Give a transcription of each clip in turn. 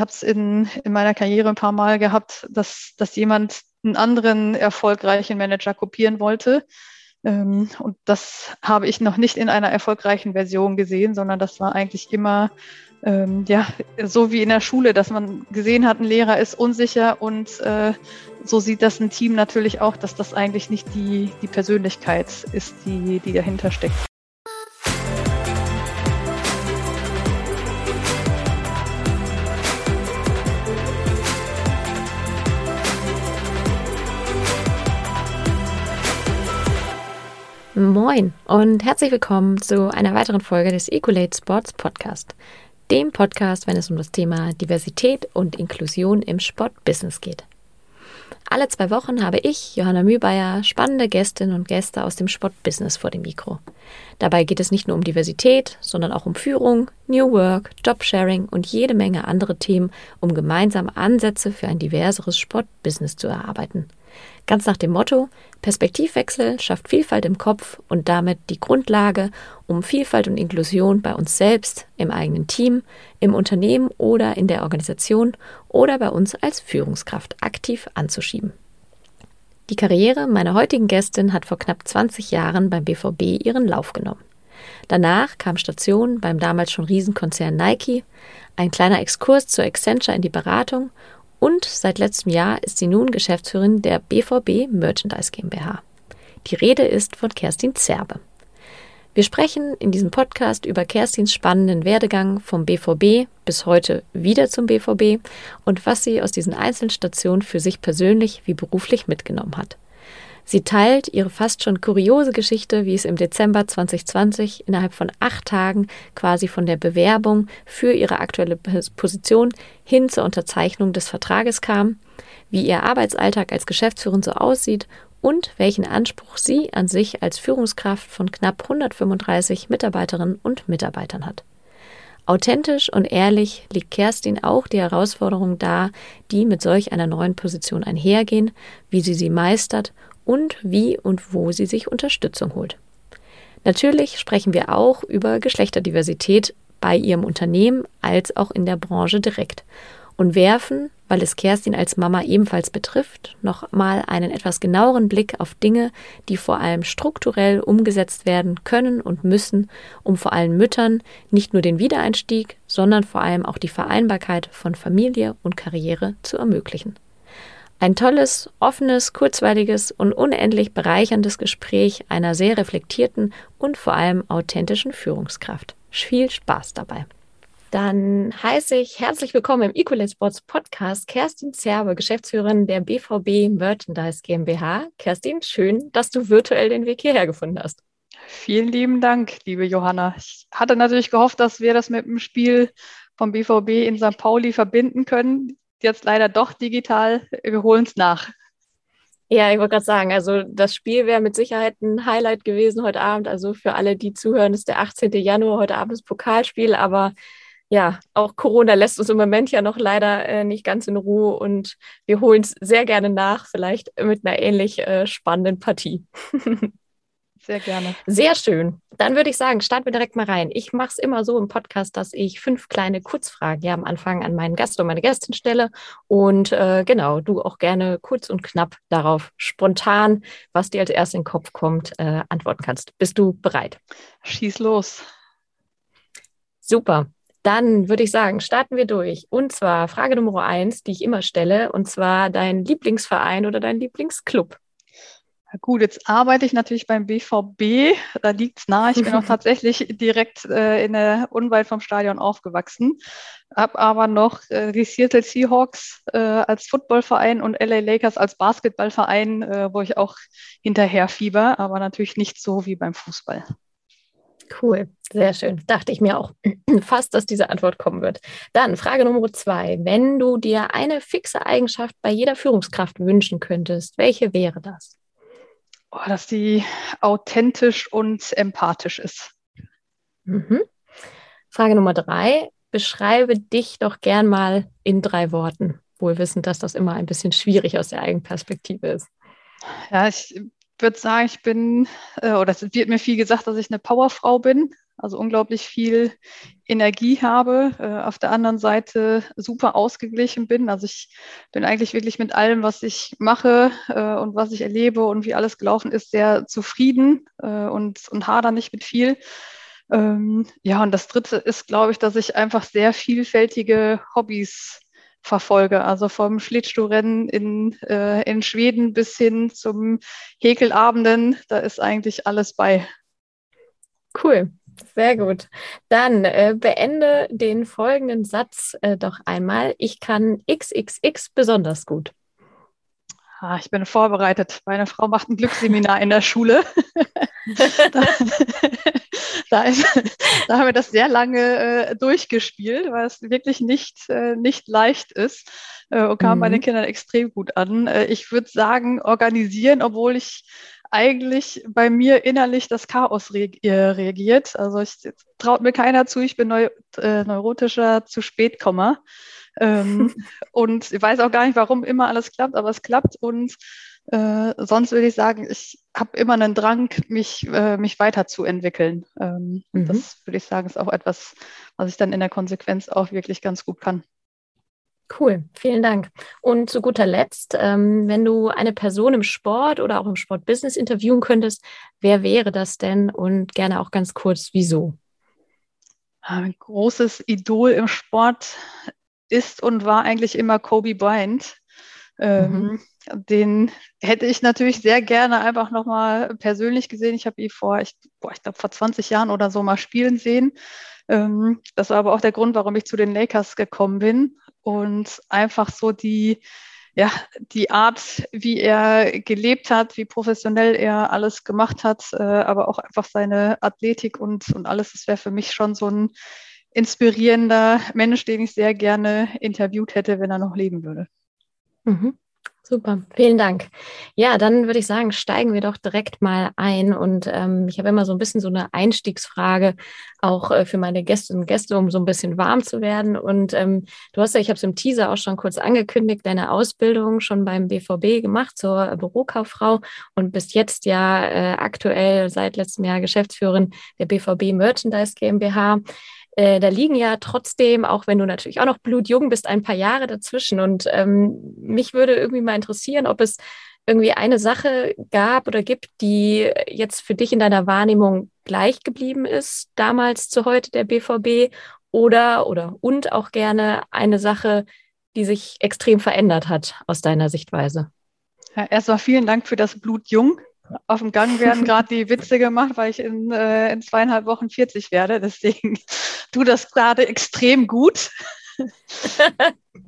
habe es in, in meiner Karriere ein paar Mal gehabt, dass, dass jemand einen anderen erfolgreichen Manager kopieren wollte. Ähm, und das habe ich noch nicht in einer erfolgreichen Version gesehen, sondern das war eigentlich immer ähm, ja, so wie in der Schule, dass man gesehen hat, ein Lehrer ist unsicher und äh, so sieht das ein Team natürlich auch, dass das eigentlich nicht die, die Persönlichkeit ist, die, die dahinter steckt. Moin und herzlich willkommen zu einer weiteren Folge des Ecolate Sports Podcast, dem Podcast, wenn es um das Thema Diversität und Inklusion im Sportbusiness geht. Alle zwei Wochen habe ich, Johanna Mühlbayer, spannende Gästinnen und Gäste aus dem Sportbusiness vor dem Mikro. Dabei geht es nicht nur um Diversität, sondern auch um Führung, New Work, Jobsharing und jede Menge andere Themen, um gemeinsame Ansätze für ein diverseres Sportbusiness zu erarbeiten. Ganz nach dem Motto, Perspektivwechsel schafft Vielfalt im Kopf und damit die Grundlage, um Vielfalt und Inklusion bei uns selbst, im eigenen Team, im Unternehmen oder in der Organisation oder bei uns als Führungskraft aktiv anzuschieben. Die Karriere meiner heutigen Gästin hat vor knapp 20 Jahren beim BVB ihren Lauf genommen. Danach kam Station beim damals schon Riesenkonzern Nike, ein kleiner Exkurs zur Accenture in die Beratung und seit letztem Jahr ist sie nun Geschäftsführerin der BVB Merchandise GmbH. Die Rede ist von Kerstin Zerbe. Wir sprechen in diesem Podcast über Kerstins spannenden Werdegang vom BVB bis heute wieder zum BVB und was sie aus diesen einzelnen Stationen für sich persönlich wie beruflich mitgenommen hat. Sie teilt ihre fast schon kuriose Geschichte, wie es im Dezember 2020 innerhalb von acht Tagen quasi von der Bewerbung für ihre aktuelle Position hin zur Unterzeichnung des Vertrages kam, wie ihr Arbeitsalltag als Geschäftsführerin so aussieht und welchen Anspruch sie an sich als Führungskraft von knapp 135 Mitarbeiterinnen und Mitarbeitern hat. Authentisch und ehrlich legt Kerstin auch die Herausforderungen dar, die mit solch einer neuen Position einhergehen, wie sie sie meistert und wie und wo sie sich Unterstützung holt. Natürlich sprechen wir auch über Geschlechterdiversität bei ihrem Unternehmen als auch in der Branche direkt und werfen, weil es Kerstin als Mama ebenfalls betrifft, noch mal einen etwas genaueren Blick auf Dinge, die vor allem strukturell umgesetzt werden können und müssen, um vor allem Müttern nicht nur den Wiedereinstieg, sondern vor allem auch die Vereinbarkeit von Familie und Karriere zu ermöglichen. Ein tolles, offenes, kurzweiliges und unendlich bereicherndes Gespräch einer sehr reflektierten und vor allem authentischen Führungskraft. Viel Spaß dabei. Dann heiße ich herzlich willkommen im Equalate Sports Podcast Kerstin Zerbe, Geschäftsführerin der BVB Merchandise GmbH. Kerstin, schön, dass du virtuell den Weg hierher gefunden hast. Vielen lieben Dank, liebe Johanna. Ich hatte natürlich gehofft, dass wir das mit dem Spiel vom BVB in St. Pauli verbinden können jetzt leider doch digital. Wir holen es nach. Ja, ich wollte gerade sagen, also das Spiel wäre mit Sicherheit ein Highlight gewesen heute Abend. Also für alle, die zuhören, ist der 18. Januar heute Abend das Pokalspiel. Aber ja, auch Corona lässt uns im Moment ja noch leider äh, nicht ganz in Ruhe und wir holen es sehr gerne nach, vielleicht mit einer ähnlich äh, spannenden Partie. Sehr gerne. Sehr schön. Dann würde ich sagen, starten wir direkt mal rein. Ich mache es immer so im Podcast, dass ich fünf kleine Kurzfragen ja am Anfang an meinen Gast und meine Gästin stelle. Und äh, genau, du auch gerne kurz und knapp darauf spontan, was dir als erstes in den Kopf kommt, äh, antworten kannst. Bist du bereit? Schieß los. Super. Dann würde ich sagen, starten wir durch. Und zwar Frage Nummer eins, die ich immer stelle, und zwar dein Lieblingsverein oder dein Lieblingsclub. Gut, jetzt arbeite ich natürlich beim BVB. Da liegt es nahe. Ich bin auch tatsächlich direkt äh, in der unweit vom Stadion aufgewachsen. Habe aber noch äh, die Seattle Seahawks äh, als Footballverein und LA Lakers als Basketballverein, äh, wo ich auch hinterher fieber, aber natürlich nicht so wie beim Fußball. Cool, sehr schön. Dachte ich mir auch fast, dass diese Antwort kommen wird. Dann Frage Nummer zwei. Wenn du dir eine fixe Eigenschaft bei jeder Führungskraft wünschen könntest, welche wäre das? Oh, dass sie authentisch und empathisch ist. Mhm. Frage Nummer drei. Beschreibe dich doch gern mal in drei Worten. Wohl wissend, dass das immer ein bisschen schwierig aus der Eigenperspektive ist. Ja, ich würde sagen, ich bin, äh, oder es wird mir viel gesagt, dass ich eine Powerfrau bin. Also unglaublich viel Energie habe, äh, auf der anderen Seite super ausgeglichen bin. Also ich bin eigentlich wirklich mit allem, was ich mache äh, und was ich erlebe und wie alles gelaufen ist, sehr zufrieden äh, und, und hader nicht mit viel. Ähm, ja, und das Dritte ist, glaube ich, dass ich einfach sehr vielfältige Hobbys verfolge. Also vom Schlittschuhrennen in, äh, in Schweden bis hin zum Häkelabenden, da ist eigentlich alles bei. Cool. Sehr gut. Dann äh, beende den folgenden Satz äh, doch einmal. Ich kann XXX besonders gut. Ah, ich bin vorbereitet. Meine Frau macht ein Glücksseminar in der Schule. da, da, ist, da, haben wir das sehr lange äh, durchgespielt, weil es wirklich nicht, äh, nicht leicht ist äh, und kam mhm. bei den Kindern extrem gut an. Äh, ich würde sagen, organisieren, obwohl ich eigentlich bei mir innerlich das Chaos re äh, reagiert. Also ich traut mir keiner zu, ich bin neu, äh, neurotischer zu spät komme. Ähm, und ich weiß auch gar nicht, warum immer alles klappt, aber es klappt. Und äh, sonst würde ich sagen, ich habe immer einen Drang, mich, äh, mich weiterzuentwickeln. Ähm, mhm. Das würde ich sagen, ist auch etwas, was ich dann in der Konsequenz auch wirklich ganz gut kann. Cool, vielen Dank. Und zu guter Letzt, ähm, wenn du eine Person im Sport oder auch im Sportbusiness interviewen könntest, wer wäre das denn und gerne auch ganz kurz, wieso? Ein großes Idol im Sport ist und war eigentlich immer Kobe Bryant. Ähm, mhm. Den hätte ich natürlich sehr gerne einfach nochmal persönlich gesehen. Ich habe ihn vor, ich, ich glaube, vor 20 Jahren oder so mal spielen sehen. Ähm, das war aber auch der Grund, warum ich zu den Lakers gekommen bin und einfach so die, ja, die Art, wie er gelebt hat, wie professionell er alles gemacht hat, äh, aber auch einfach seine Athletik und, und alles, das wäre für mich schon so ein inspirierender Mensch, den ich sehr gerne interviewt hätte, wenn er noch leben würde. Mhm. Super, vielen Dank. Ja, dann würde ich sagen, steigen wir doch direkt mal ein. Und ähm, ich habe immer so ein bisschen so eine Einstiegsfrage, auch äh, für meine Gästinnen und Gäste, um so ein bisschen warm zu werden. Und ähm, du hast ja, ich habe es im Teaser auch schon kurz angekündigt, deine Ausbildung schon beim BVB gemacht zur Bürokauffrau und bist jetzt ja äh, aktuell seit letztem Jahr Geschäftsführerin der BVB Merchandise GmbH. Äh, da liegen ja trotzdem, auch wenn du natürlich auch noch blutjung bist, ein paar Jahre dazwischen. Und ähm, mich würde irgendwie mal interessieren, ob es irgendwie eine Sache gab oder gibt, die jetzt für dich in deiner Wahrnehmung gleich geblieben ist, damals zu heute der BVB oder oder und auch gerne eine Sache, die sich extrem verändert hat aus deiner Sichtweise. Ja, erstmal vielen Dank für das Blutjung auf dem Gang werden gerade die Witze gemacht, weil ich in, äh, in zweieinhalb Wochen 40 werde. Deswegen tu das gerade extrem gut.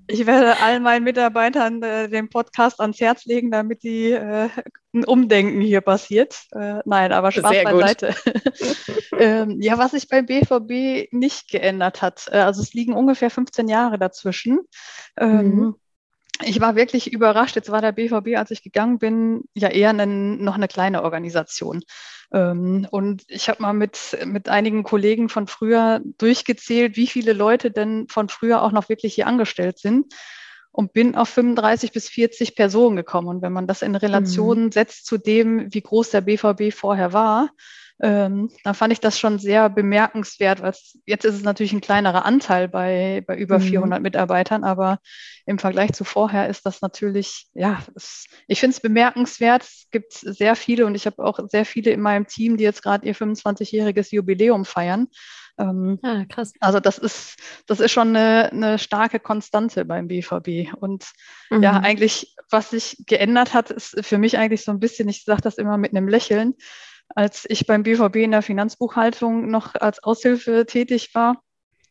Ich werde allen meinen Mitarbeitern äh, den Podcast ans Herz legen, damit die äh, ein Umdenken hier passiert. Äh, nein, aber Spaß Sehr beiseite. ähm, ja, was sich beim BVB nicht geändert hat. Äh, also es liegen ungefähr 15 Jahre dazwischen. Ähm, mhm ich war wirklich überrascht. Jetzt war der BVB, als ich gegangen bin, ja eher eine, noch eine kleine Organisation. Ähm, und ich habe mal mit, mit einigen Kollegen von früher durchgezählt, wie viele Leute denn von früher auch noch wirklich hier angestellt sind und bin auf 35 bis 40 Personen gekommen. Und wenn man das in Relation mhm. setzt zu dem, wie groß der BVB vorher war, ähm, dann fand ich das schon sehr bemerkenswert, weil jetzt ist es natürlich ein kleinerer Anteil bei, bei über mhm. 400 Mitarbeitern, aber im Vergleich zu vorher ist das natürlich, ja, es, ich finde es bemerkenswert. Es gibt sehr viele und ich habe auch sehr viele in meinem Team, die jetzt gerade ihr 25-jähriges Jubiläum feiern. Ähm, ah, krass. Also das ist, das ist schon eine, eine starke Konstante beim BVB. Und mhm. ja, eigentlich, was sich geändert hat, ist für mich eigentlich so ein bisschen, ich sage das immer mit einem Lächeln, als ich beim BVB in der Finanzbuchhaltung noch als Aushilfe tätig war,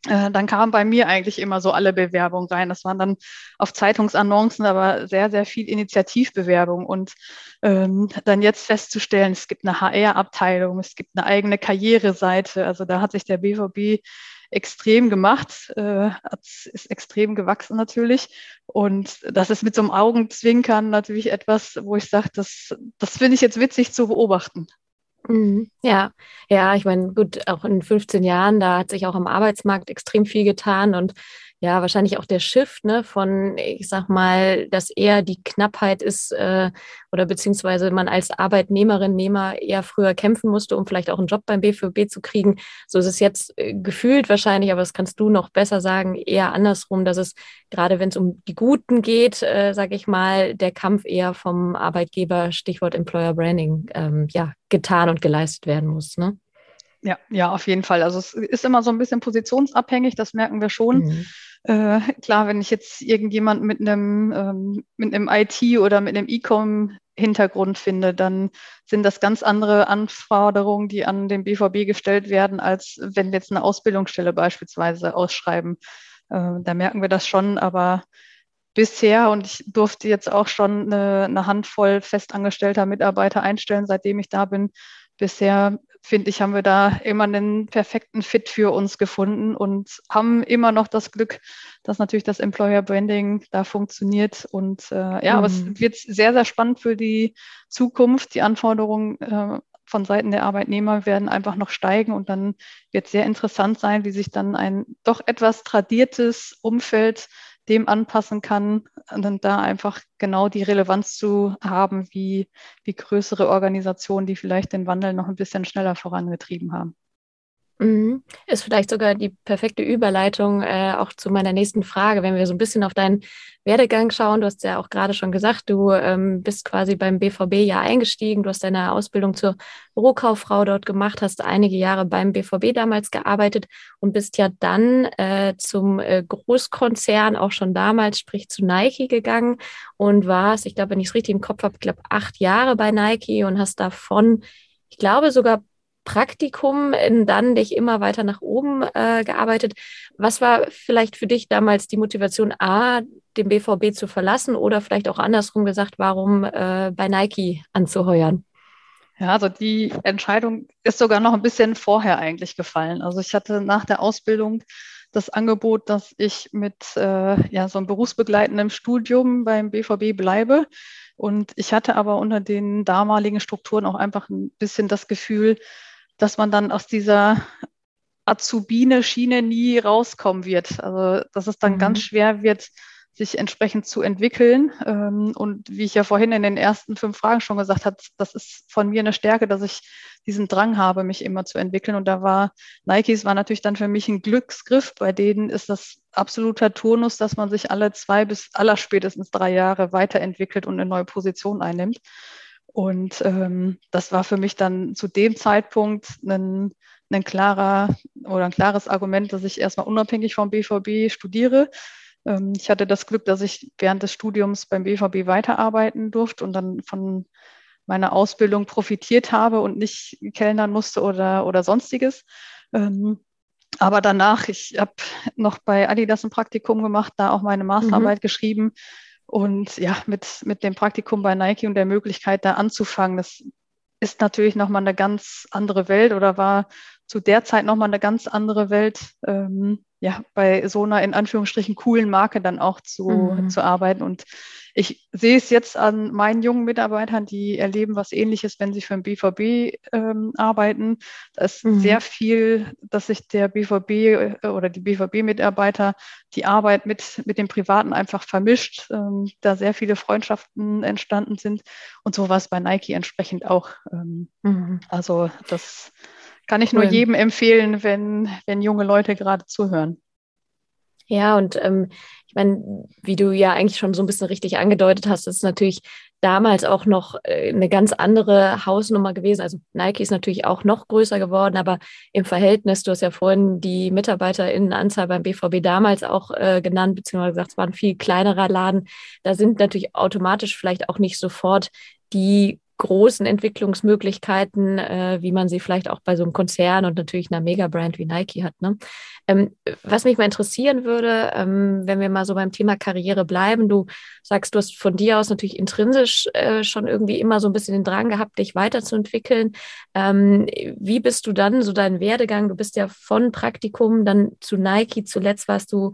äh, dann kamen bei mir eigentlich immer so alle Bewerbungen rein. Das waren dann auf Zeitungsannoncen, aber sehr, sehr viel Initiativbewerbung. Und ähm, dann jetzt festzustellen, es gibt eine HR-Abteilung, es gibt eine eigene Karriereseite. Also da hat sich der BVB extrem gemacht, äh, ist extrem gewachsen natürlich. Und das ist mit so einem Augenzwinkern natürlich etwas, wo ich sage, das, das finde ich jetzt witzig zu beobachten. Mhm. Ja, ja, ich meine, gut, auch in 15 Jahren, da hat sich auch am Arbeitsmarkt extrem viel getan und ja, wahrscheinlich auch der Shift ne, von, ich sag mal, dass eher die Knappheit ist äh, oder beziehungsweise man als Arbeitnehmerin, Nehmer eher früher kämpfen musste, um vielleicht auch einen Job beim BVB zu kriegen. So ist es jetzt äh, gefühlt wahrscheinlich, aber das kannst du noch besser sagen, eher andersrum, dass es gerade wenn es um die Guten geht, äh, sage ich mal, der Kampf eher vom Arbeitgeber, Stichwort Employer Branding, ähm, ja, getan und geleistet werden muss. Ne? Ja, ja, auf jeden Fall. Also es ist immer so ein bisschen positionsabhängig, das merken wir schon. Mhm. Äh, klar, wenn ich jetzt irgendjemand mit einem, ähm, mit einem IT oder mit einem E-Com Hintergrund finde, dann sind das ganz andere Anforderungen, die an den BVB gestellt werden, als wenn wir jetzt eine Ausbildungsstelle beispielsweise ausschreiben. Äh, da merken wir das schon, aber bisher und ich durfte jetzt auch schon eine, eine Handvoll festangestellter Mitarbeiter einstellen, seitdem ich da bin. Bisher finde ich, haben wir da immer einen perfekten Fit für uns gefunden und haben immer noch das Glück, dass natürlich das Employer Branding da funktioniert. Und äh, ja, mhm. aber es mhm. wird sehr, sehr spannend für die Zukunft. Die Anforderungen äh, von Seiten der Arbeitnehmer werden einfach noch steigen und dann wird sehr interessant sein, wie sich dann ein doch etwas tradiertes Umfeld dem anpassen kann und da einfach genau die Relevanz zu haben, wie, wie größere Organisationen, die vielleicht den Wandel noch ein bisschen schneller vorangetrieben haben. Mhm. Ist vielleicht sogar die perfekte Überleitung äh, auch zu meiner nächsten Frage, wenn wir so ein bisschen auf deinen Werdegang schauen. Du hast ja auch gerade schon gesagt, du ähm, bist quasi beim BVB ja eingestiegen. Du hast deine Ausbildung zur Bürokauffrau dort gemacht, hast einige Jahre beim BVB damals gearbeitet und bist ja dann äh, zum äh, Großkonzern auch schon damals, sprich zu Nike gegangen und warst, ich glaube, wenn ich es richtig im Kopf habe, ich glaube acht Jahre bei Nike und hast davon ich glaube sogar Praktikum dann dich immer weiter nach oben äh, gearbeitet. Was war vielleicht für dich damals die Motivation, A, den BVB zu verlassen oder vielleicht auch andersrum gesagt, warum äh, bei Nike anzuheuern? Ja, also die Entscheidung ist sogar noch ein bisschen vorher eigentlich gefallen. Also ich hatte nach der Ausbildung das Angebot, dass ich mit äh, ja, so einem berufsbegleitenden Studium beim BVB bleibe. Und ich hatte aber unter den damaligen Strukturen auch einfach ein bisschen das Gefühl, dass man dann aus dieser Azubine-Schiene nie rauskommen wird. Also dass es dann mhm. ganz schwer wird, sich entsprechend zu entwickeln. Ähm, und wie ich ja vorhin in den ersten fünf Fragen schon gesagt habe, das ist von mir eine Stärke, dass ich diesen Drang habe, mich immer zu entwickeln. Und da war Nikes war natürlich dann für mich ein Glücksgriff. Bei denen ist das absoluter Turnus, dass man sich alle zwei bis allerspätestens drei Jahre weiterentwickelt und eine neue Position einnimmt. Und ähm, das war für mich dann zu dem Zeitpunkt ein, ein klarer oder ein klares Argument, dass ich erstmal unabhängig vom BVB studiere. Ähm, ich hatte das Glück, dass ich während des Studiums beim BVB weiterarbeiten durfte und dann von meiner Ausbildung profitiert habe und nicht kellnern musste oder, oder sonstiges. Ähm, aber danach, ich habe noch bei Adidas ein Praktikum gemacht, da auch meine Masterarbeit mhm. geschrieben und ja, mit, mit dem Praktikum bei Nike und der Möglichkeit, da anzufangen, das ist natürlich nochmal eine ganz andere Welt oder war zu der Zeit nochmal eine ganz andere Welt, ähm, ja, bei so einer in Anführungsstrichen coolen Marke dann auch zu, mhm. zu arbeiten. Und ich sehe es jetzt an meinen jungen Mitarbeitern, die erleben was ähnliches, wenn sie für den BVB ähm, arbeiten. Da ist mhm. sehr viel, dass sich der BVB äh, oder die BVB-Mitarbeiter die Arbeit mit, mit dem Privaten einfach vermischt, ähm, da sehr viele Freundschaften entstanden sind. Und so war es bei Nike entsprechend auch. Ähm, mhm. Also das kann ich nur cool. jedem empfehlen, wenn, wenn junge Leute gerade zuhören. Ja, und ähm, ich meine, wie du ja eigentlich schon so ein bisschen richtig angedeutet hast, ist natürlich damals auch noch äh, eine ganz andere Hausnummer gewesen. Also Nike ist natürlich auch noch größer geworden, aber im Verhältnis, du hast ja vorhin die MitarbeiterInnenanzahl beim BVB damals auch äh, genannt, beziehungsweise gesagt, es war ein viel kleinerer Laden. Da sind natürlich automatisch vielleicht auch nicht sofort die großen Entwicklungsmöglichkeiten, äh, wie man sie vielleicht auch bei so einem Konzern und natürlich einer Megabrand wie Nike hat. Ne? Ähm, was mich mal interessieren würde, ähm, wenn wir mal so beim Thema Karriere bleiben, du sagst, du hast von dir aus natürlich intrinsisch äh, schon irgendwie immer so ein bisschen den Drang gehabt, dich weiterzuentwickeln. Ähm, wie bist du dann so dein Werdegang? Du bist ja von Praktikum dann zu Nike, zuletzt warst du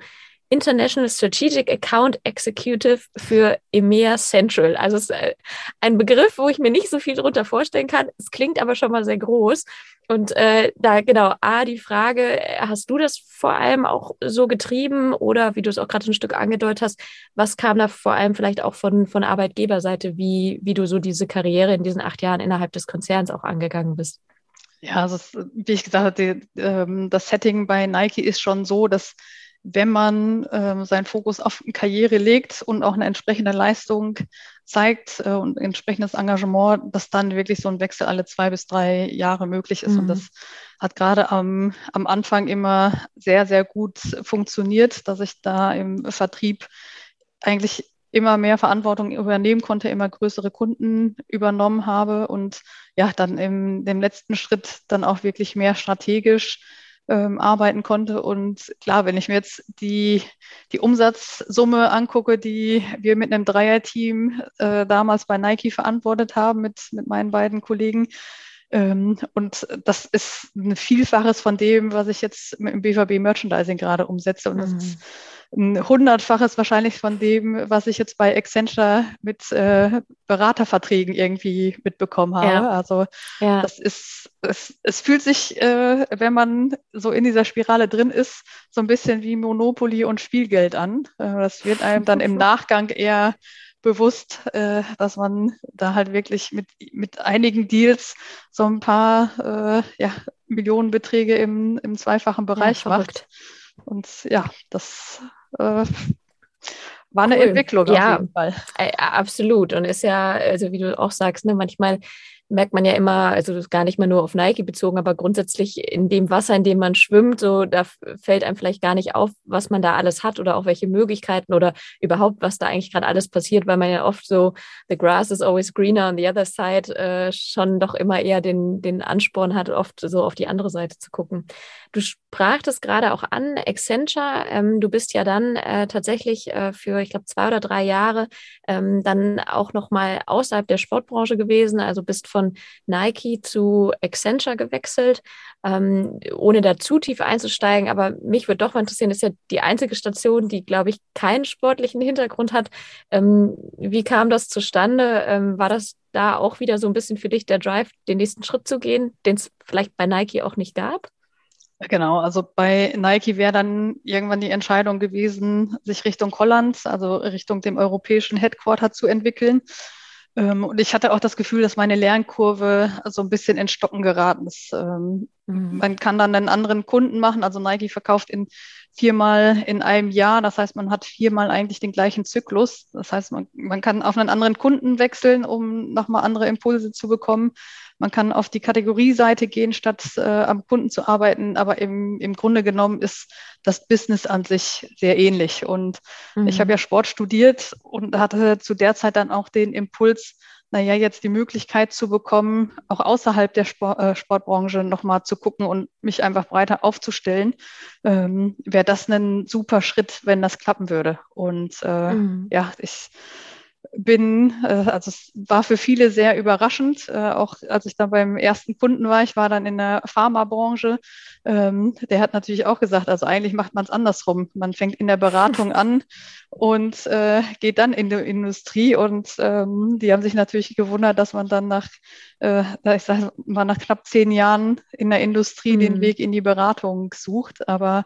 International Strategic Account Executive für EMEA Central. Also es ist äh, ein Begriff, wo ich mir nicht so viel darunter vorstellen kann. Es klingt aber schon mal sehr groß. Und äh, da genau, A, die Frage, hast du das vor allem auch so getrieben oder wie du es auch gerade ein Stück angedeutet hast, was kam da vor allem vielleicht auch von, von Arbeitgeberseite, wie, wie du so diese Karriere in diesen acht Jahren innerhalb des Konzerns auch angegangen bist? Ja, also wie ich gesagt hatte, ähm, das Setting bei Nike ist schon so, dass wenn man ähm, seinen Fokus auf Karriere legt und auch eine entsprechende Leistung zeigt äh, und entsprechendes Engagement, dass dann wirklich so ein Wechsel alle zwei bis drei Jahre möglich ist. Mhm. Und das hat gerade am, am Anfang immer sehr, sehr gut funktioniert, dass ich da im Vertrieb eigentlich immer mehr Verantwortung übernehmen konnte, immer größere Kunden übernommen habe und ja, dann im dem letzten Schritt dann auch wirklich mehr strategisch ähm, arbeiten konnte. Und klar, wenn ich mir jetzt die, die Umsatzsumme angucke, die wir mit einem Dreierteam äh, damals bei Nike verantwortet haben, mit, mit meinen beiden Kollegen, ähm, und das ist ein Vielfaches von dem, was ich jetzt im BVB Merchandising gerade umsetze. Und das mhm. ist ein hundertfaches wahrscheinlich von dem, was ich jetzt bei Accenture mit äh, Beraterverträgen irgendwie mitbekommen habe. Ja. Also ja. das ist, es, es fühlt sich, äh, wenn man so in dieser Spirale drin ist, so ein bisschen wie Monopoly und Spielgeld an. Äh, das wird einem dann im Nachgang eher bewusst, äh, dass man da halt wirklich mit, mit einigen Deals so ein paar äh, ja, Millionenbeträge im, im zweifachen Bereich ja, macht. Und ja, das äh, war eine cool. Entwicklung ja, auf jeden Fall. Absolut. Und ist ja, also wie du auch sagst, ne, manchmal merkt man ja immer, also gar nicht mehr nur auf Nike bezogen, aber grundsätzlich in dem Wasser, in dem man schwimmt, so da fällt einem vielleicht gar nicht auf, was man da alles hat oder auch welche Möglichkeiten oder überhaupt, was da eigentlich gerade alles passiert, weil man ja oft so the grass is always greener on the other side äh, schon doch immer eher den, den Ansporn hat, oft so auf die andere Seite zu gucken. Du sprachtest gerade auch an, Accenture, ähm, du bist ja dann äh, tatsächlich äh, für, ich glaube, zwei oder drei Jahre ähm, dann auch nochmal außerhalb der Sportbranche gewesen, also bist von Nike zu Accenture gewechselt, ähm, ohne da zu tief einzusteigen. Aber mich würde doch mal interessieren, das ist ja die einzige Station, die, glaube ich, keinen sportlichen Hintergrund hat. Ähm, wie kam das zustande? Ähm, war das da auch wieder so ein bisschen für dich der Drive, den nächsten Schritt zu gehen, den es vielleicht bei Nike auch nicht gab? Genau, also bei Nike wäre dann irgendwann die Entscheidung gewesen, sich Richtung Holland, also Richtung dem europäischen Headquarter zu entwickeln. Ähm, und ich hatte auch das Gefühl, dass meine Lernkurve so ein bisschen in Stocken geraten ist. Ähm, mhm. Man kann dann einen anderen Kunden machen. Also Nike verkauft in viermal in einem Jahr. Das heißt, man hat viermal eigentlich den gleichen Zyklus. Das heißt, man, man kann auf einen anderen Kunden wechseln, um nochmal andere Impulse zu bekommen. Man kann auf die Kategorieseite gehen, statt äh, am Kunden zu arbeiten. Aber im, im Grunde genommen ist das Business an sich sehr ähnlich. Und mhm. ich habe ja Sport studiert und hatte zu der Zeit dann auch den Impuls, naja, jetzt die Möglichkeit zu bekommen, auch außerhalb der Sport, äh, Sportbranche nochmal zu gucken und mich einfach breiter aufzustellen, ähm, wäre das ein super Schritt, wenn das klappen würde. Und äh, mhm. ja, ich bin, äh, also es war für viele sehr überraschend, äh, auch als ich dann beim ersten Kunden war, ich war dann in der Pharmabranche, ähm, der hat natürlich auch gesagt, also eigentlich macht man es andersrum. Man fängt in der Beratung an und äh, geht dann in die Industrie und ähm, die haben sich natürlich gewundert, dass man dann nach, ich sag mal, nach knapp zehn Jahren in der Industrie mhm. den Weg in die Beratung sucht, aber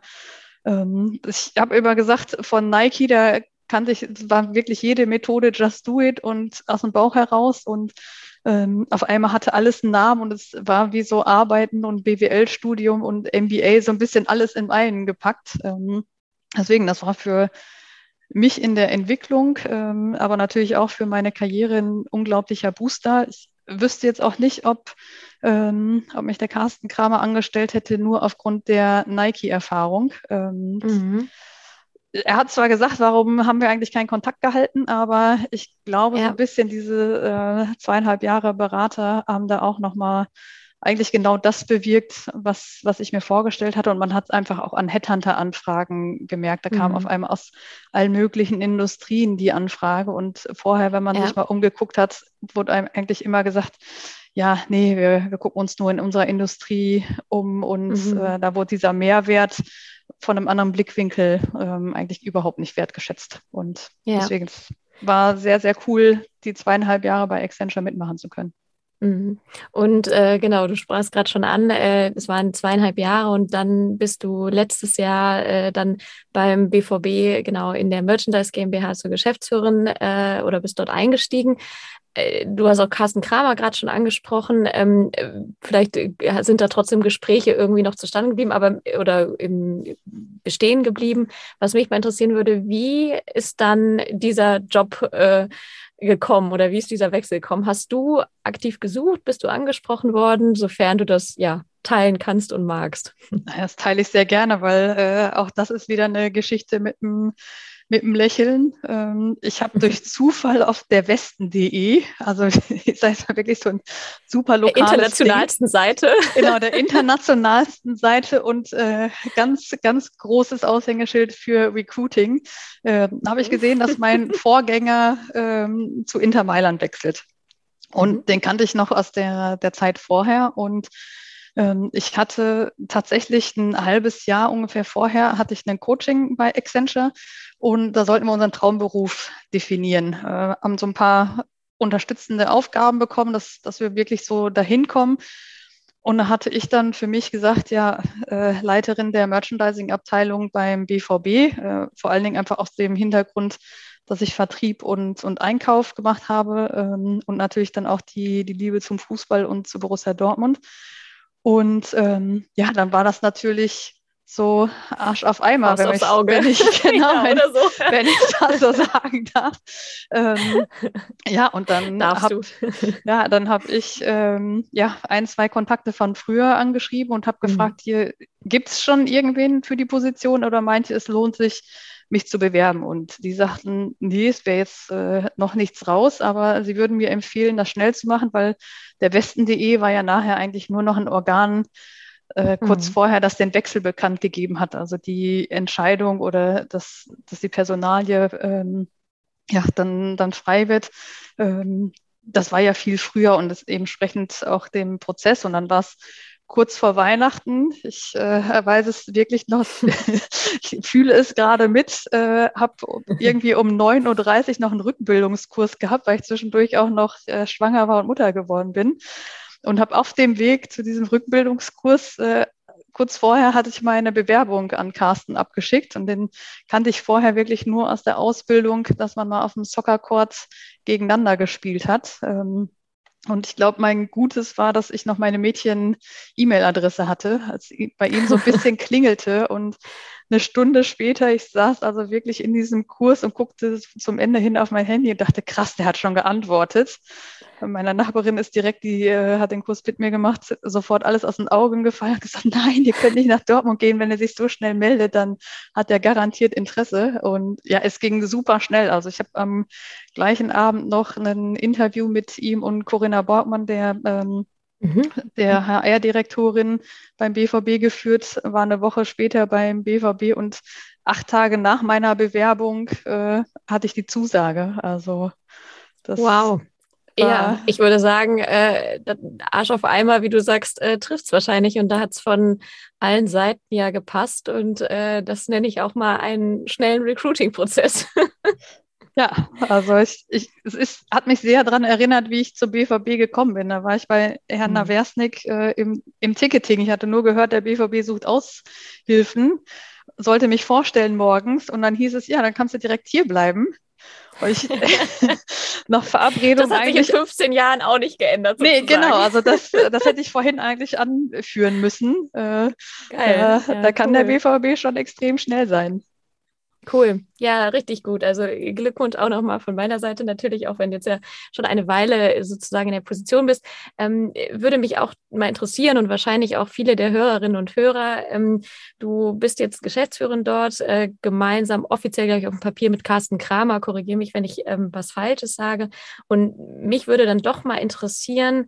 ähm, ich habe immer gesagt, von Nike, da kannte ich, es war wirklich jede Methode just do it und aus dem Bauch heraus und ähm, auf einmal hatte alles einen Namen und es war wie so Arbeiten und BWL-Studium und MBA so ein bisschen alles in einen gepackt. Ähm, deswegen, das war für mich in der Entwicklung, ähm, aber natürlich auch für meine Karriere ein unglaublicher Booster. Ich wüsste jetzt auch nicht, ob, ähm, ob mich der Carsten Kramer angestellt hätte, nur aufgrund der Nike-Erfahrung. Ähm, mhm er hat zwar gesagt, warum haben wir eigentlich keinen Kontakt gehalten, aber ich glaube, ja. so ein bisschen diese äh, zweieinhalb Jahre Berater haben da auch nochmal eigentlich genau das bewirkt, was, was ich mir vorgestellt hatte. Und man hat es einfach auch an Headhunter-Anfragen gemerkt. Da mhm. kam auf einmal aus allen möglichen Industrien die Anfrage. Und vorher, wenn man ja. sich mal umgeguckt hat, wurde einem eigentlich immer gesagt, ja, nee, wir, wir gucken uns nur in unserer Industrie um und mhm. äh, da wurde dieser Mehrwert von einem anderen Blickwinkel ähm, eigentlich überhaupt nicht wertgeschätzt. Und ja. deswegen war sehr, sehr cool, die zweieinhalb Jahre bei Accenture mitmachen zu können. Mhm. Und äh, genau, du sprachst gerade schon an, äh, es waren zweieinhalb Jahre und dann bist du letztes Jahr äh, dann beim BVB genau in der Merchandise GmbH zur Geschäftsführerin äh, oder bist dort eingestiegen. Äh, du hast auch Carsten Kramer gerade schon angesprochen. Ähm, äh, vielleicht sind da trotzdem Gespräche irgendwie noch zustande geblieben, aber oder im bestehen geblieben. Was mich mal interessieren würde, wie ist dann dieser Job äh, gekommen oder wie ist dieser Wechsel gekommen? Hast du aktiv gesucht? Bist du angesprochen worden, sofern du das ja teilen kannst und magst? Das teile ich sehr gerne, weil äh, auch das ist wieder eine Geschichte mit einem mit einem Lächeln. Ähm, ich habe durch Zufall auf der Westen.de, also ist wirklich so ein super lokales Der internationalsten Ding. Seite. Genau, der internationalsten Seite und äh, ganz, ganz großes Aushängeschild für Recruiting. Äh, habe ich gesehen, dass mein Vorgänger ähm, zu Inter Mailand wechselt. Und mhm. den kannte ich noch aus der, der Zeit vorher und ich hatte tatsächlich ein halbes Jahr ungefähr vorher, hatte ich ein Coaching bei Accenture und da sollten wir unseren Traumberuf definieren. Äh, haben so ein paar unterstützende Aufgaben bekommen, dass, dass wir wirklich so dahin kommen. Und da hatte ich dann für mich gesagt, ja, äh, Leiterin der Merchandising-Abteilung beim BVB, äh, vor allen Dingen einfach aus dem Hintergrund, dass ich Vertrieb und, und Einkauf gemacht habe ähm, und natürlich dann auch die, die Liebe zum Fußball und zu Borussia Dortmund. Und ähm, ja, dann war das natürlich so Arsch auf Eimer, wenn ich, wenn ich, genau, ja, wenn, so. wenn, ich das so sagen darf. Ähm, ja, und dann habe ja, dann habe ich ähm, ja ein, zwei Kontakte von früher angeschrieben und habe mhm. gefragt, hier gibt es schon irgendwen für die Position oder meint ihr, es lohnt sich, mich zu bewerben? Und die sagten, nee, es wäre jetzt äh, noch nichts raus, aber sie würden mir empfehlen, das schnell zu machen, weil der Westen.de war ja nachher eigentlich nur noch ein Organ, äh, kurz mhm. vorher, das den Wechsel bekannt gegeben hat. Also die Entscheidung oder dass, dass die Personalie ähm, ja, dann, dann frei wird. Ähm, das war ja viel früher und ist entsprechend auch dem Prozess. Und dann war es kurz vor Weihnachten. Ich äh, weiß es wirklich noch, ich fühle es gerade mit, äh, habe irgendwie um 9.30 Uhr noch einen Rückbildungskurs gehabt, weil ich zwischendurch auch noch äh, schwanger war und Mutter geworden bin und habe auf dem Weg zu diesem Rückbildungskurs äh, kurz vorher hatte ich meine Bewerbung an Carsten abgeschickt und den kannte ich vorher wirklich nur aus der Ausbildung, dass man mal auf dem Soccercourt gegeneinander gespielt hat. Ähm, und ich glaube, mein Gutes war, dass ich noch meine Mädchen-E-Mail-Adresse hatte, als bei ihm so ein bisschen klingelte. Und eine Stunde später, ich saß also wirklich in diesem Kurs und guckte zum Ende hin auf mein Handy und dachte, krass, der hat schon geantwortet. Meine Nachbarin ist direkt, die äh, hat den Kurs mit mir gemacht, sofort alles aus den Augen gefallen und gesagt, nein, ihr könnt nicht nach Dortmund gehen, wenn er sich so schnell meldet, dann hat er garantiert Interesse. Und ja, es ging super schnell. Also ich habe am gleichen Abend noch ein Interview mit ihm und Corinna Borgmann, der ähm, mhm. der HR-Direktorin beim BVB geführt, war eine Woche später beim BVB und acht Tage nach meiner Bewerbung äh, hatte ich die Zusage. Also das wow. Ja, ich würde sagen, äh, Arsch auf Eimer, wie du sagst, äh, trifft es wahrscheinlich. Und da hat es von allen Seiten ja gepasst. Und äh, das nenne ich auch mal einen schnellen Recruiting-Prozess. ja, also ich, ich, es ist, hat mich sehr daran erinnert, wie ich zur BVB gekommen bin. Da war ich bei Herrn mhm. Naversnik äh, im, im Ticketing. Ich hatte nur gehört, der BVB sucht Aushilfen, sollte mich vorstellen morgens. Und dann hieß es, ja, dann kannst du direkt hier bleiben. Weil ich nach Verabredung das hat eigentlich. Sich in 15 Jahren auch nicht geändert. Sozusagen. Nee, genau. Also das, das hätte ich vorhin eigentlich anführen müssen. Äh, Geil. Äh, ja, da kann cool. der BVB schon extrem schnell sein. Cool, ja, richtig gut. Also Glückwunsch auch nochmal von meiner Seite natürlich, auch wenn du jetzt ja schon eine Weile sozusagen in der Position bist. Ähm, würde mich auch mal interessieren und wahrscheinlich auch viele der Hörerinnen und Hörer. Ähm, du bist jetzt Geschäftsführerin dort, äh, gemeinsam offiziell gleich auf dem Papier mit Carsten Kramer. Korrigiere mich, wenn ich ähm, was Falsches sage. Und mich würde dann doch mal interessieren,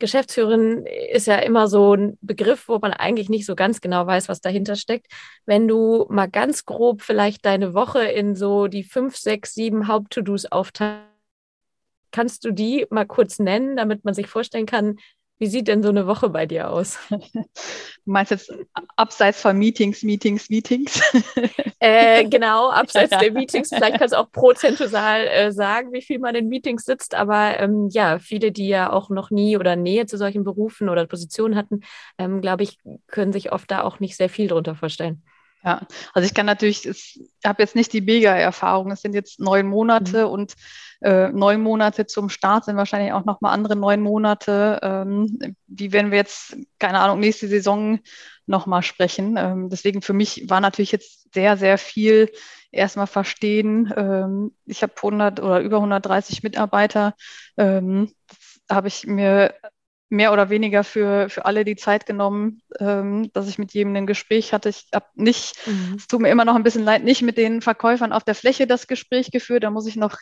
Geschäftsführerin ist ja immer so ein Begriff, wo man eigentlich nicht so ganz genau weiß, was dahinter steckt. Wenn du mal ganz grob vielleicht deine Woche in so die fünf, sechs, sieben Haupt-To-Dos aufteilst, kannst du die mal kurz nennen, damit man sich vorstellen kann, Wie sieht denn so eine Woche bei dir aus? Du meinst jetzt abseits von Meetings, Meetings, Meetings? Äh, genau, abseits der Meetings. Vielleicht kannst du auch prozentual äh, sagen, wie viel man in Meetings sitzt. Aber ähm, ja, viele, die ja auch noch nie oder Nähe zu solchen Berufen oder Positionen hatten, ähm, glaube ich, können sich oft da auch nicht sehr viel drunter vorstellen. Ja, also ich kann natürlich, ich habe jetzt nicht die Mega-Erfahrung. Es sind jetzt neun Monate mhm. und äh, neun Monate zum Start sind wahrscheinlich auch nochmal andere neun Monate, ähm, wie wenn wir jetzt, keine Ahnung, nächste Saison nochmal sprechen. Ähm, deswegen für mich war natürlich jetzt sehr, sehr viel erstmal verstehen. Ähm, ich habe 100 oder über 130 Mitarbeiter. Ähm, habe ich mir mehr oder weniger für, für alle die Zeit genommen, ähm, dass ich mit jedem ein Gespräch hatte. Ich habe nicht, mhm. es tut mir immer noch ein bisschen leid, nicht mit den Verkäufern auf der Fläche das Gespräch geführt. Da muss ich noch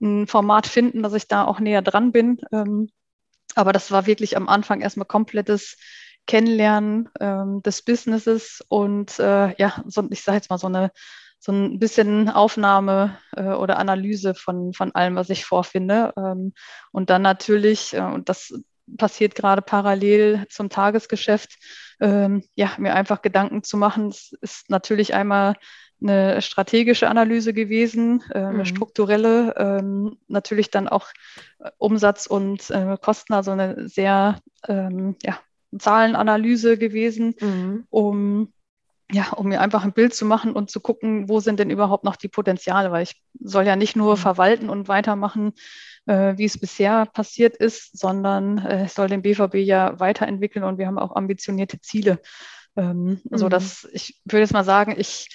ein Format finden, dass ich da auch näher dran bin. Ähm, aber das war wirklich am Anfang erstmal komplettes Kennenlernen ähm, des Businesses und äh, ja, so, ich sage jetzt mal so eine so ein bisschen Aufnahme äh, oder Analyse von, von allem, was ich vorfinde. Ähm, und dann natürlich, äh, und das passiert gerade parallel zum Tagesgeschäft, ähm, ja, mir einfach Gedanken zu machen. Es ist natürlich einmal eine strategische Analyse gewesen, äh, eine mhm. strukturelle, ähm, natürlich dann auch äh, Umsatz und äh, Kosten, also eine sehr ähm, ja, Zahlenanalyse gewesen, mhm. um ja, um mir einfach ein Bild zu machen und zu gucken, wo sind denn überhaupt noch die Potenziale, weil ich soll ja nicht nur mhm. verwalten und weitermachen, äh, wie es bisher passiert ist, sondern äh, soll den BVB ja weiterentwickeln und wir haben auch ambitionierte Ziele. Ähm, mhm. So dass ich würde jetzt mal sagen, ich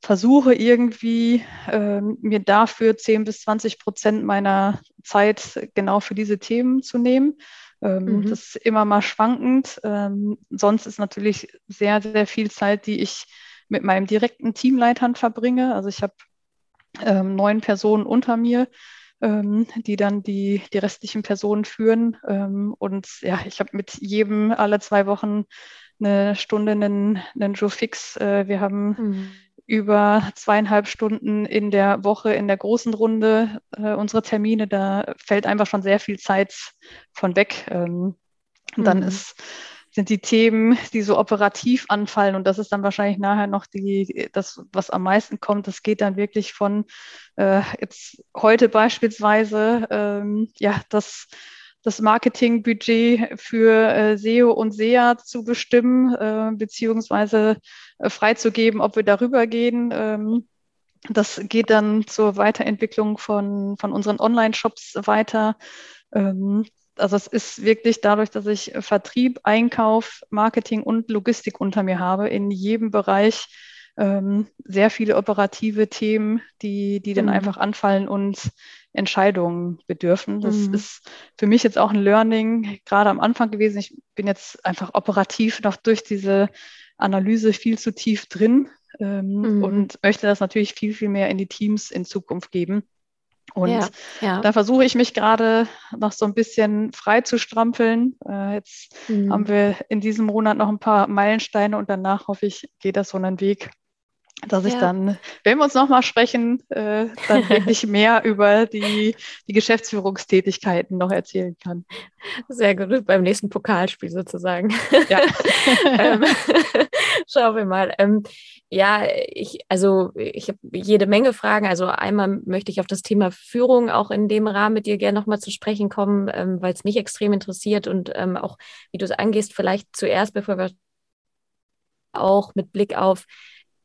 versuche irgendwie ähm, mir dafür 10 bis 20 Prozent meiner Zeit genau für diese Themen zu nehmen. Ähm, mhm. Das ist immer mal schwankend. Ähm, sonst ist natürlich sehr, sehr viel Zeit, die ich mit meinem direkten Teamleitern verbringe. Also ich habe ähm, neun Personen unter mir, ähm, die dann die, die restlichen Personen führen. Ähm, und ja, ich habe mit jedem alle zwei Wochen eine Stunde einen, einen Joe Fix. Äh, wir haben mhm. Über zweieinhalb Stunden in der Woche in der großen Runde äh, unsere Termine. Da fällt einfach schon sehr viel Zeit von weg. Ähm, und dann mhm. ist sind die Themen, die so operativ anfallen. Und das ist dann wahrscheinlich nachher noch die, das, was am meisten kommt. Das geht dann wirklich von äh, jetzt heute beispielsweise, ähm, ja, das, das Marketingbudget für äh, SEO und SEA zu bestimmen, äh, beziehungsweise äh, freizugeben, ob wir darüber gehen. Ähm, das geht dann zur Weiterentwicklung von, von unseren Online-Shops weiter. Ähm, also es ist wirklich dadurch, dass ich Vertrieb, Einkauf, Marketing und Logistik unter mir habe, in jedem Bereich ähm, sehr viele operative Themen, die, die dann mhm. einfach anfallen und Entscheidungen bedürfen. Das mhm. ist für mich jetzt auch ein Learning, gerade am Anfang gewesen. Ich bin jetzt einfach operativ noch durch diese Analyse viel zu tief drin ähm, mhm. und möchte das natürlich viel, viel mehr in die Teams in Zukunft geben. Und ja, ja. da versuche ich mich gerade noch so ein bisschen frei zu strampeln. Äh, jetzt mhm. haben wir in diesem Monat noch ein paar Meilensteine und danach hoffe ich, geht das so einen Weg, dass ich dann, wenn wir uns nochmal sprechen, äh, dann wirklich mehr über die, die Geschäftsführungstätigkeiten noch erzählen kann. Sehr gut, beim nächsten Pokalspiel sozusagen. Ja. ähm, schauen wir mal. Ähm, ja, ich, also ich habe jede Menge Fragen. Also einmal möchte ich auf das Thema Führung auch in dem Rahmen mit dir gerne nochmal zu sprechen kommen, ähm, weil es mich extrem interessiert und ähm, auch wie du es angehst, vielleicht zuerst, bevor wir auch mit Blick auf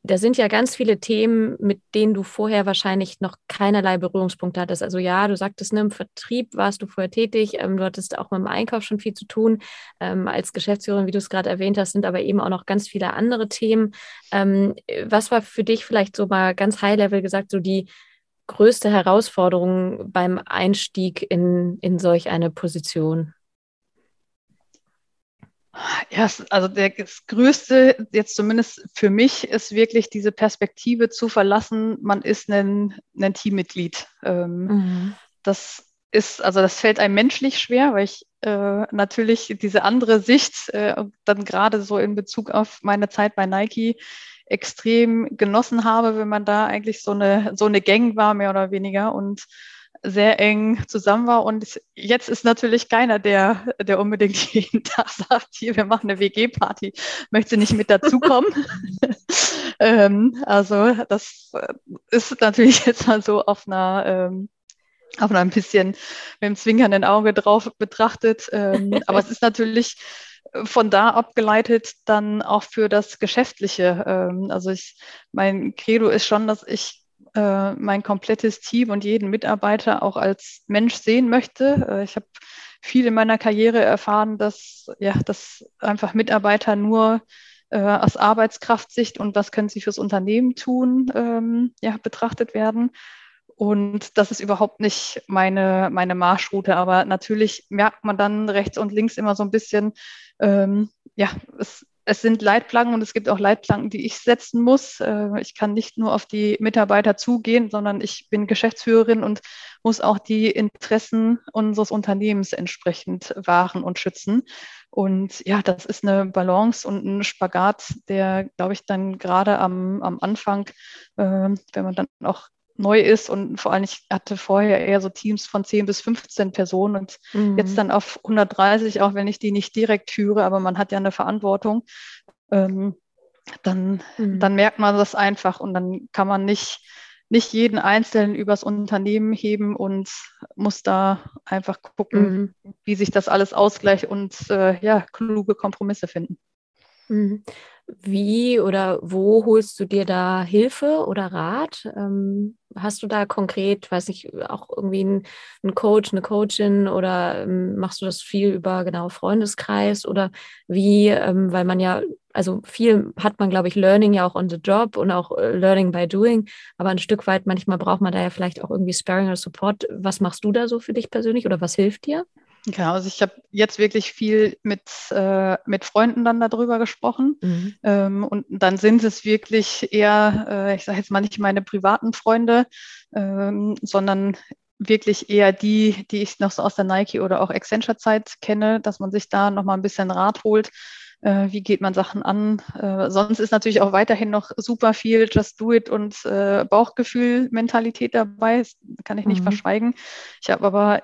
da sind ja ganz viele Themen, mit denen du vorher wahrscheinlich noch keinerlei Berührungspunkte hattest. Also ja, du sagtest, ne, im Vertrieb warst du vorher tätig, ähm, du hattest auch mit dem Einkauf schon viel zu tun. Ähm, als Geschäftsführerin, wie du es gerade erwähnt hast, sind aber eben auch noch ganz viele andere Themen. Ähm, was war für dich vielleicht so mal ganz high-level gesagt, so die größte Herausforderung beim Einstieg in, in solch eine Position? Ja, also das Größte, jetzt zumindest für mich, ist wirklich diese Perspektive zu verlassen, man ist ein, ein Teammitglied. Ähm, mhm. Das ist, also das fällt einem menschlich schwer, weil ich äh, natürlich diese andere Sicht äh, dann gerade so in Bezug auf meine Zeit bei Nike extrem genossen habe, wenn man da eigentlich so eine, so eine Gang war, mehr oder weniger. Und sehr eng zusammen war. Und jetzt ist natürlich keiner, der, der unbedingt jeden Tag sagt, hier, wir machen eine WG-Party, möchte nicht mit dazukommen. ähm, also das ist natürlich jetzt mal so auf einer ähm, auf einer ein bisschen mit dem zwinkernden Auge drauf betrachtet. Ähm, aber es ist natürlich von da abgeleitet dann auch für das Geschäftliche. Ähm, also ich, mein Credo ist schon, dass ich äh, mein komplettes Team und jeden Mitarbeiter auch als Mensch sehen möchte. Äh, ich habe viel in meiner Karriere erfahren, dass, ja, dass einfach Mitarbeiter nur äh, aus Arbeitskraftsicht und was können sie fürs Unternehmen tun, ähm, ja, betrachtet werden. Und das ist überhaupt nicht meine, meine Marschroute. Aber natürlich merkt man dann rechts und links immer so ein bisschen, ähm, ja, es, es sind Leitplanken und es gibt auch Leitplanken, die ich setzen muss. Äh, ich kann nicht nur auf die Mitarbeiter zugehen, sondern ich bin Geschäftsführerin und muss auch die Interessen unseres Unternehmens entsprechend wahren und schützen. Und ja, das ist eine Balance und ein Spagat, der, glaube ich, dann gerade am, am Anfang, äh, wenn man dann auch neu ist und vor allem ich hatte vorher eher so Teams von 10 bis 15 Personen und mhm. jetzt dann auf 130, auch wenn ich die nicht direkt führe, aber man hat ja eine Verantwortung, ähm, dann, mhm. dann merkt man das einfach und dann kann man nicht, nicht jeden Einzelnen übers Unternehmen heben und muss da einfach gucken, mhm. wie sich das alles ausgleicht und äh, ja, kluge Kompromisse finden. Mhm. Wie oder wo holst du dir da Hilfe oder Rat? Ähm, hast du da konkret, weiß ich, auch irgendwie einen, Coach, eine Coachin oder ähm, machst du das viel über genau Freundeskreis oder wie, ähm, weil man ja, also viel hat man, glaube ich, Learning ja auch on the job und auch äh, Learning by doing, aber ein Stück weit manchmal braucht man da ja vielleicht auch irgendwie Sparring oder Support. Was machst du da so für dich persönlich oder was hilft dir? Genau, also ich habe jetzt wirklich viel mit, äh, mit Freunden dann darüber gesprochen. Mhm. Ähm, und dann sind es wirklich eher, äh, ich sage jetzt mal nicht meine privaten Freunde, ähm, sondern wirklich eher die, die ich noch so aus der Nike oder auch Accenture-Zeit kenne, dass man sich da nochmal ein bisschen Rat holt. Äh, wie geht man Sachen an? Äh, sonst ist natürlich auch weiterhin noch super viel Just Do It und äh, Bauchgefühl-Mentalität dabei. Das kann ich nicht mhm. verschweigen. Ich habe aber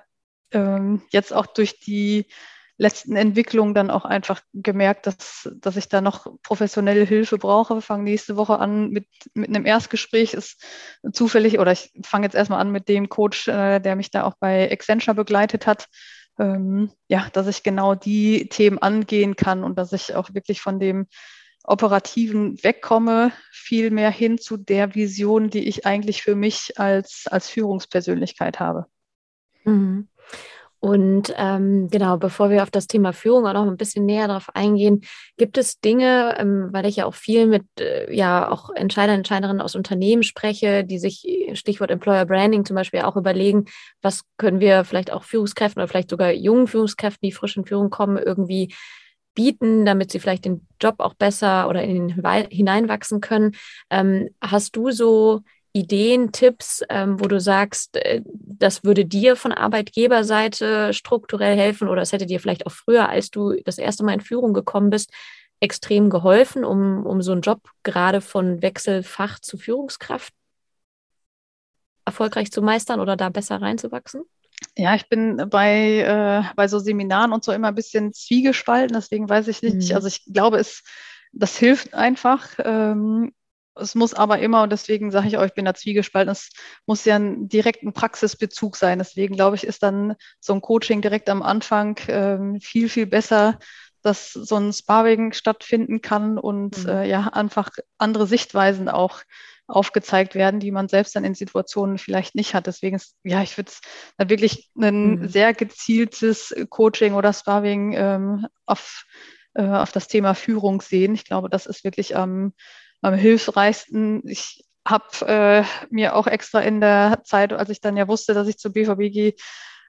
ähm, jetzt auch durch die letzten Entwicklungen dann auch einfach gemerkt, dass, dass ich da noch professionelle Hilfe brauche. Wir fangen nächste Woche an mit, mit einem Erstgespräch. Ist zufällig, oder ich fange jetzt erstmal an mit dem Coach, äh, der mich da auch bei Accenture begleitet hat. Ähm, ja, dass ich genau die Themen angehen kann und dass ich auch wirklich von dem Operativen wegkomme, viel mehr hin zu der Vision, die ich eigentlich für mich als, als Führungspersönlichkeit habe. Mhm. Und ähm, genau, bevor wir auf das Thema Führung auch noch ein bisschen näher darauf eingehen, gibt es Dinge, ähm, weil ich ja auch viel mit äh, ja auch Entscheider, Entscheiderinnen aus Unternehmen spreche, die sich Stichwort Employer Branding zum Beispiel auch überlegen, was können wir vielleicht auch Führungskräften oder vielleicht sogar jungen Führungskräften, die frisch in Führung kommen, irgendwie bieten, damit sie vielleicht den Job auch besser oder in den hineinwachsen können. Ähm, hast du so Ideen, Tipps, ähm, wo du sagst, äh, das würde dir von Arbeitgeberseite strukturell helfen oder es hätte dir vielleicht auch früher, als du das erste Mal in Führung gekommen bist, extrem geholfen, um, um so einen Job gerade von Wechselfach zu Führungskraft erfolgreich zu meistern oder da besser reinzuwachsen? Ja, ich bin bei, äh, bei so Seminaren und so immer ein bisschen zwiegespalten, deswegen weiß ich nicht. Mhm. Also ich glaube, es, das hilft einfach. Ähm, es muss aber immer, und deswegen sage ich euch, ich bin da zwiegespalten, es muss ja einen direkten Praxisbezug sein. Deswegen glaube ich, ist dann so ein Coaching direkt am Anfang ähm, viel, viel besser, dass so ein Sparring stattfinden kann und mhm. äh, ja, einfach andere Sichtweisen auch aufgezeigt werden, die man selbst dann in Situationen vielleicht nicht hat. Deswegen ist, ja, ich würde es wirklich ein mhm. sehr gezieltes Coaching oder Sparring ähm, auf, äh, auf das Thema Führung sehen. Ich glaube, das ist wirklich am ähm, am hilfreichsten. Ich habe äh, mir auch extra in der Zeit, als ich dann ja wusste, dass ich zur BVB gehe,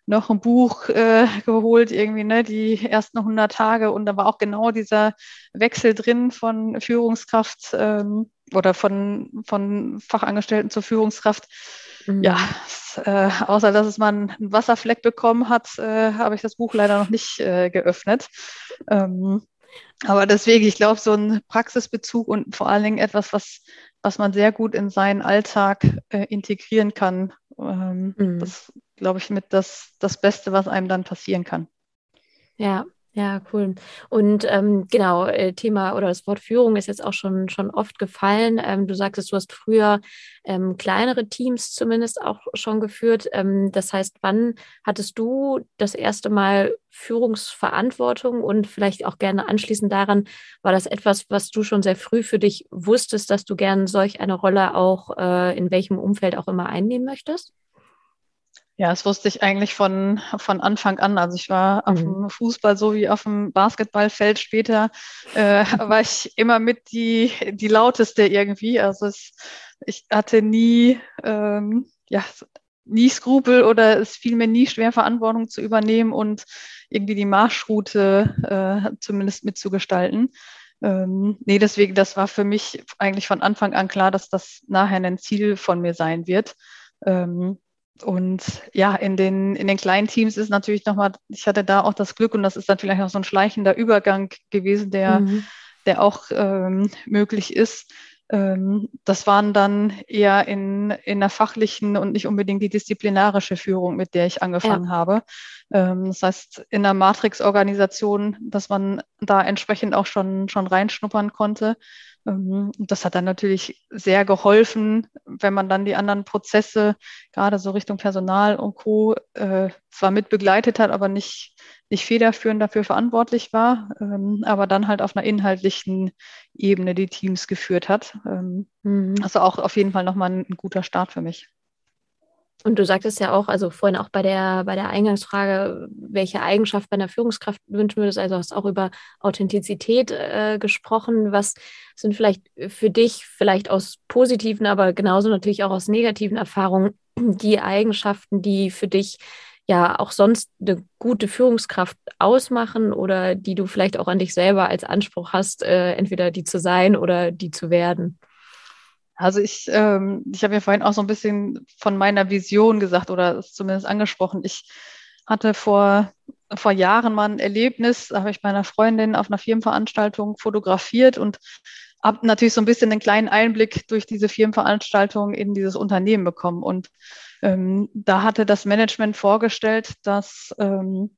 noch ein Buch äh, geholt, irgendwie, ne, die ersten 100 Tage. Und da war auch genau dieser Wechsel drin von Führungskraft ähm, oder von, von Fachangestellten zur Führungskraft. Mhm. Ja, äh, außer dass es mal einen Wasserfleck bekommen hat, äh, habe ich das Buch leider noch nicht äh, geöffnet. Ähm, aber deswegen, ich glaube, so ein Praxisbezug und vor allen Dingen etwas, was, was man sehr gut in seinen Alltag äh, integrieren kann, Ähm, mhm. Das glaube ich mit das, das Beste, was einem dann passieren kann. Ja, ja, cool. Und ähm, genau, äh, Thema oder das Wort Führung ist jetzt auch schon, schon oft gefallen. Ähm, du sagtest, du hast früher ähm, kleinere Teams zumindest auch schon geführt. Ähm, das heißt, wann hattest du das erste Mal Führungsverantwortung und vielleicht auch gerne anschließend daran, war das etwas, was du schon sehr früh für dich wusstest, dass du gern solch eine Rolle auch äh, in welchem Umfeld auch immer einnehmen möchtest? Ja, das wusste ich eigentlich von, von Anfang an. Also ich war mhm. auf dem Fußball so wie auf dem Basketballfeld später, äh, war ich immer mit die, die lauteste irgendwie. Also es, ich hatte nie, ähm, ja, nie Skrupel oder es fiel mir nie schwer, Verantwortung zu übernehmen und irgendwie die Marschroute äh, zumindest mitzugestalten. Ähm, nee, deswegen, das war für mich eigentlich von Anfang an klar, dass das nachher ein Ziel von mir sein wird. Ähm, und ja, in den, in den kleinen Teams ist natürlich nochmal, ich hatte da auch das Glück und das ist dann vielleicht auch so ein schleichender Übergang gewesen, der, mhm. der auch ähm, möglich ist. Ähm, das waren dann eher in, in der fachlichen und nicht unbedingt die disziplinarische Führung, mit der ich angefangen ja. habe. Ähm, das heißt, in der Matrix-Organisation, dass man da entsprechend auch schon, schon reinschnuppern konnte. Ähm, das hat dann natürlich sehr geholfen, wenn man dann die anderen Prozesse, gerade so Richtung Personal und Co., äh, zwar mit begleitet hat, aber nicht, nicht federführend dafür verantwortlich war, ähm, aber dann halt auf einer inhaltlichen Ebene die Teams geführt hat. Mhm. Also auch auf jeden Fall nochmal ein guter Start für mich. Und du sagtest ja auch, also vorhin auch bei der, bei der Eingangsfrage, welche Eigenschaft bei einer Führungskraft wünschen würdest, also hast auch über Authentizität äh, gesprochen. Was sind vielleicht für dich, vielleicht aus positiven, aber genauso natürlich auch aus negativen Erfahrungen, die Eigenschaften, die für dich ja auch sonst eine gute Führungskraft ausmachen oder die du vielleicht auch an dich selber als Anspruch hast, äh, entweder die zu sein oder die zu werden? Also ich, ähm, ich habe ja vorhin auch so ein bisschen von meiner Vision gesagt oder es zumindest angesprochen. Ich hatte vor, vor Jahren mal ein Erlebnis, da habe ich meiner Freundin auf einer Firmenveranstaltung fotografiert und habe natürlich so ein bisschen einen kleinen Einblick durch diese Firmenveranstaltung in dieses Unternehmen bekommen. Und ähm, da hatte das Management vorgestellt, dass ähm,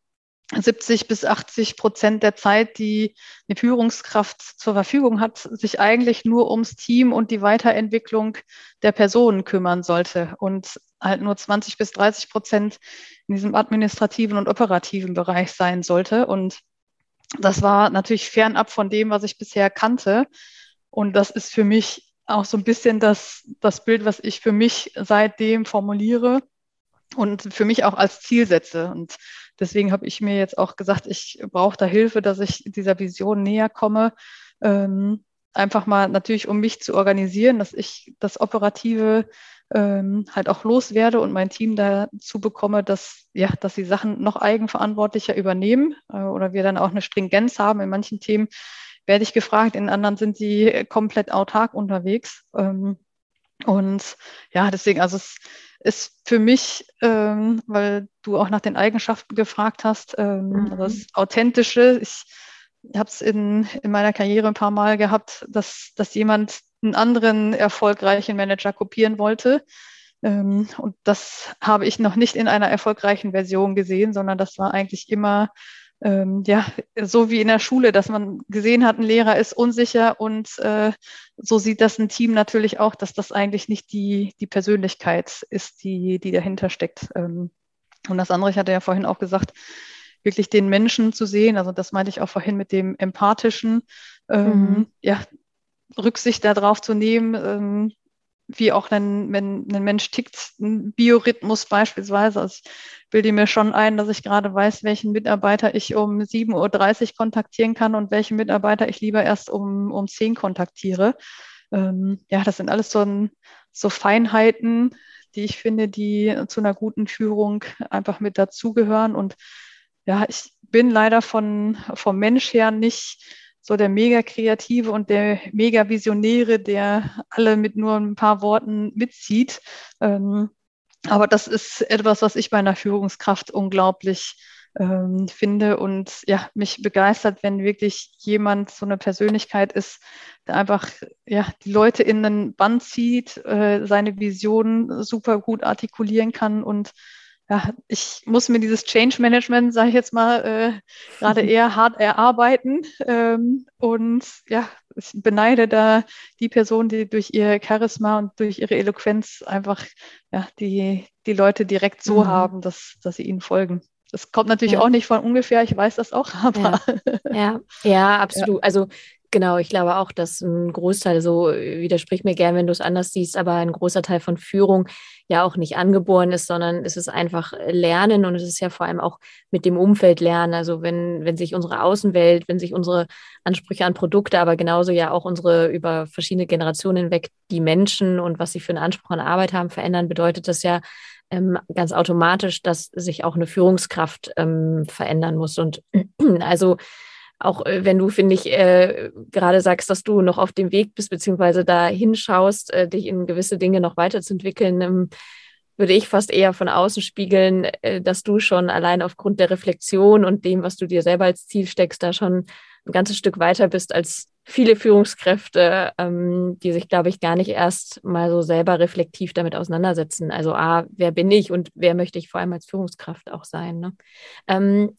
70 bis 80 Prozent der Zeit, die eine Führungskraft zur Verfügung hat, sich eigentlich nur ums Team und die Weiterentwicklung der Personen kümmern sollte und halt nur 20 bis 30 Prozent in diesem administrativen und operativen Bereich sein sollte. Und das war natürlich fernab von dem, was ich bisher kannte. Und das ist für mich auch so ein bisschen das, das Bild, was ich für mich seitdem formuliere und für mich auch als Ziel setze. Und deswegen habe ich mir jetzt auch gesagt, ich brauche da Hilfe, dass ich dieser Vision näher komme. Ähm, einfach mal natürlich, um mich zu organisieren, dass ich das Operative ähm, halt auch loswerde und mein Team dazu bekomme, dass, ja, dass sie Sachen noch eigenverantwortlicher übernehmen äh, oder wir dann auch eine Stringenz haben. In manchen Themen werde ich gefragt, in anderen sind sie komplett autark unterwegs. Ähm, und ja, deswegen, also es ist für mich, ähm, weil du auch nach den Eigenschaften gefragt hast, ähm, mhm. Das Authentische. Ich habe es in, in meiner Karriere ein paar Mal gehabt, dass, dass jemand einen anderen erfolgreichen Manager kopieren wollte. Ähm, und das habe ich noch nicht in einer erfolgreichen Version gesehen, sondern das war eigentlich immer ähm, ja, so wie in der Schule, dass man gesehen hat, ein Lehrer ist unsicher und äh, so sieht das ein Team natürlich auch, dass das eigentlich nicht die, die Persönlichkeit ist, die, die dahinter steckt. Ähm, und das andere, ich hatte ja vorhin auch gesagt, wirklich den Menschen zu sehen, also das meinte ich auch vorhin mit dem Empathischen, ähm, mhm. ja, Rücksicht darauf zu nehmen, ähm, wie auch ein, wenn ein Mensch tickt, ein Biorhythmus beispielsweise. Also ich bilde mir schon ein, dass ich gerade weiß, welchen Mitarbeiter ich um 7.30 Uhr kontaktieren kann und welchen Mitarbeiter ich lieber erst um, um 10 kontaktiere. Ähm, ja, das sind alles so, ein, so Feinheiten, die ich finde, die zu einer guten Führung einfach mit dazugehören. Und ja, ich bin leider von, vom Mensch her nicht so der mega Kreative und der mega Visionäre, der alle mit nur ein paar Worten mitzieht. Ähm, aber das ist etwas, was ich bei einer Führungskraft unglaublich ähm, finde und ja, mich begeistert, wenn wirklich jemand so eine Persönlichkeit ist, der einfach ja, die Leute in einen Band zieht, äh, seine Vision super gut artikulieren kann und ja, ich muss mir dieses Change Management, sage ich jetzt mal, äh, gerade eher hart erarbeiten. Ähm, und ja, ich beneide da die Person, die durch ihr Charisma und durch ihre Eloquenz einfach ja, die, die Leute direkt so mhm. haben, dass, dass sie ihnen folgen. Das kommt natürlich ja. auch nicht von ungefähr, ich weiß das auch, aber. Ja, ja, ja absolut. Also Genau, ich glaube auch, dass ein Großteil, so widersprich mir gern, wenn du es anders siehst, aber ein großer Teil von Führung ja auch nicht angeboren ist, sondern es ist einfach Lernen und es ist ja vor allem auch mit dem Umfeld lernen. Also wenn, wenn sich unsere Außenwelt, wenn sich unsere Ansprüche an Produkte, aber genauso ja auch unsere über verschiedene Generationen hinweg die Menschen und was sie für einen Anspruch an Arbeit haben, verändern, bedeutet das ja, ähm, ganz automatisch, dass sich auch eine Führungskraft ähm, verändern muss. Und also auch äh, wenn du, finde ich, äh, gerade sagst, dass du noch auf dem Weg bist, beziehungsweise da hinschaust, äh, dich in gewisse Dinge noch weiterzuentwickeln, ähm, würde ich fast eher von außen spiegeln, äh, dass du schon allein aufgrund der Reflexion und dem, was du dir selber als Ziel steckst, da schon ein ganzes Stück weiter bist als viele Führungskräfte, ähm, die sich, glaube ich, gar nicht erst mal so selber reflektiv damit auseinandersetzen. Also, A, wer bin ich und wer möchte ich vor allem als Führungskraft auch sein? Ne? Ähm,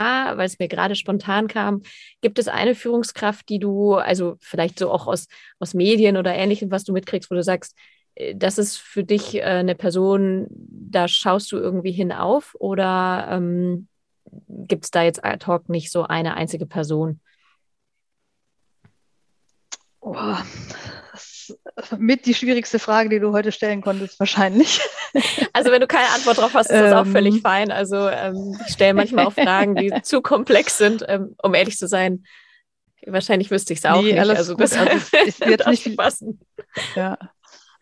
weil es mir gerade spontan kam, gibt es eine Führungskraft, die du, also vielleicht so auch aus, aus Medien oder ähnlichem, was du mitkriegst, wo du sagst, äh, das ist für dich äh, eine Person, da schaust du irgendwie hinauf oder ähm, gibt es da jetzt ad hoc nicht so eine einzige Person? Oh, ist mit die schwierigste Frage, die du heute stellen konntest, wahrscheinlich. Also wenn du keine Antwort drauf hast, ist das auch völlig ähm. fein. Also ähm, ich stelle manchmal auch Fragen, die zu komplex sind, ähm, um ehrlich zu sein. Wahrscheinlich wüsste ich es auch nee, nicht. Also das also, ist jetzt nicht viel, passen. Ja.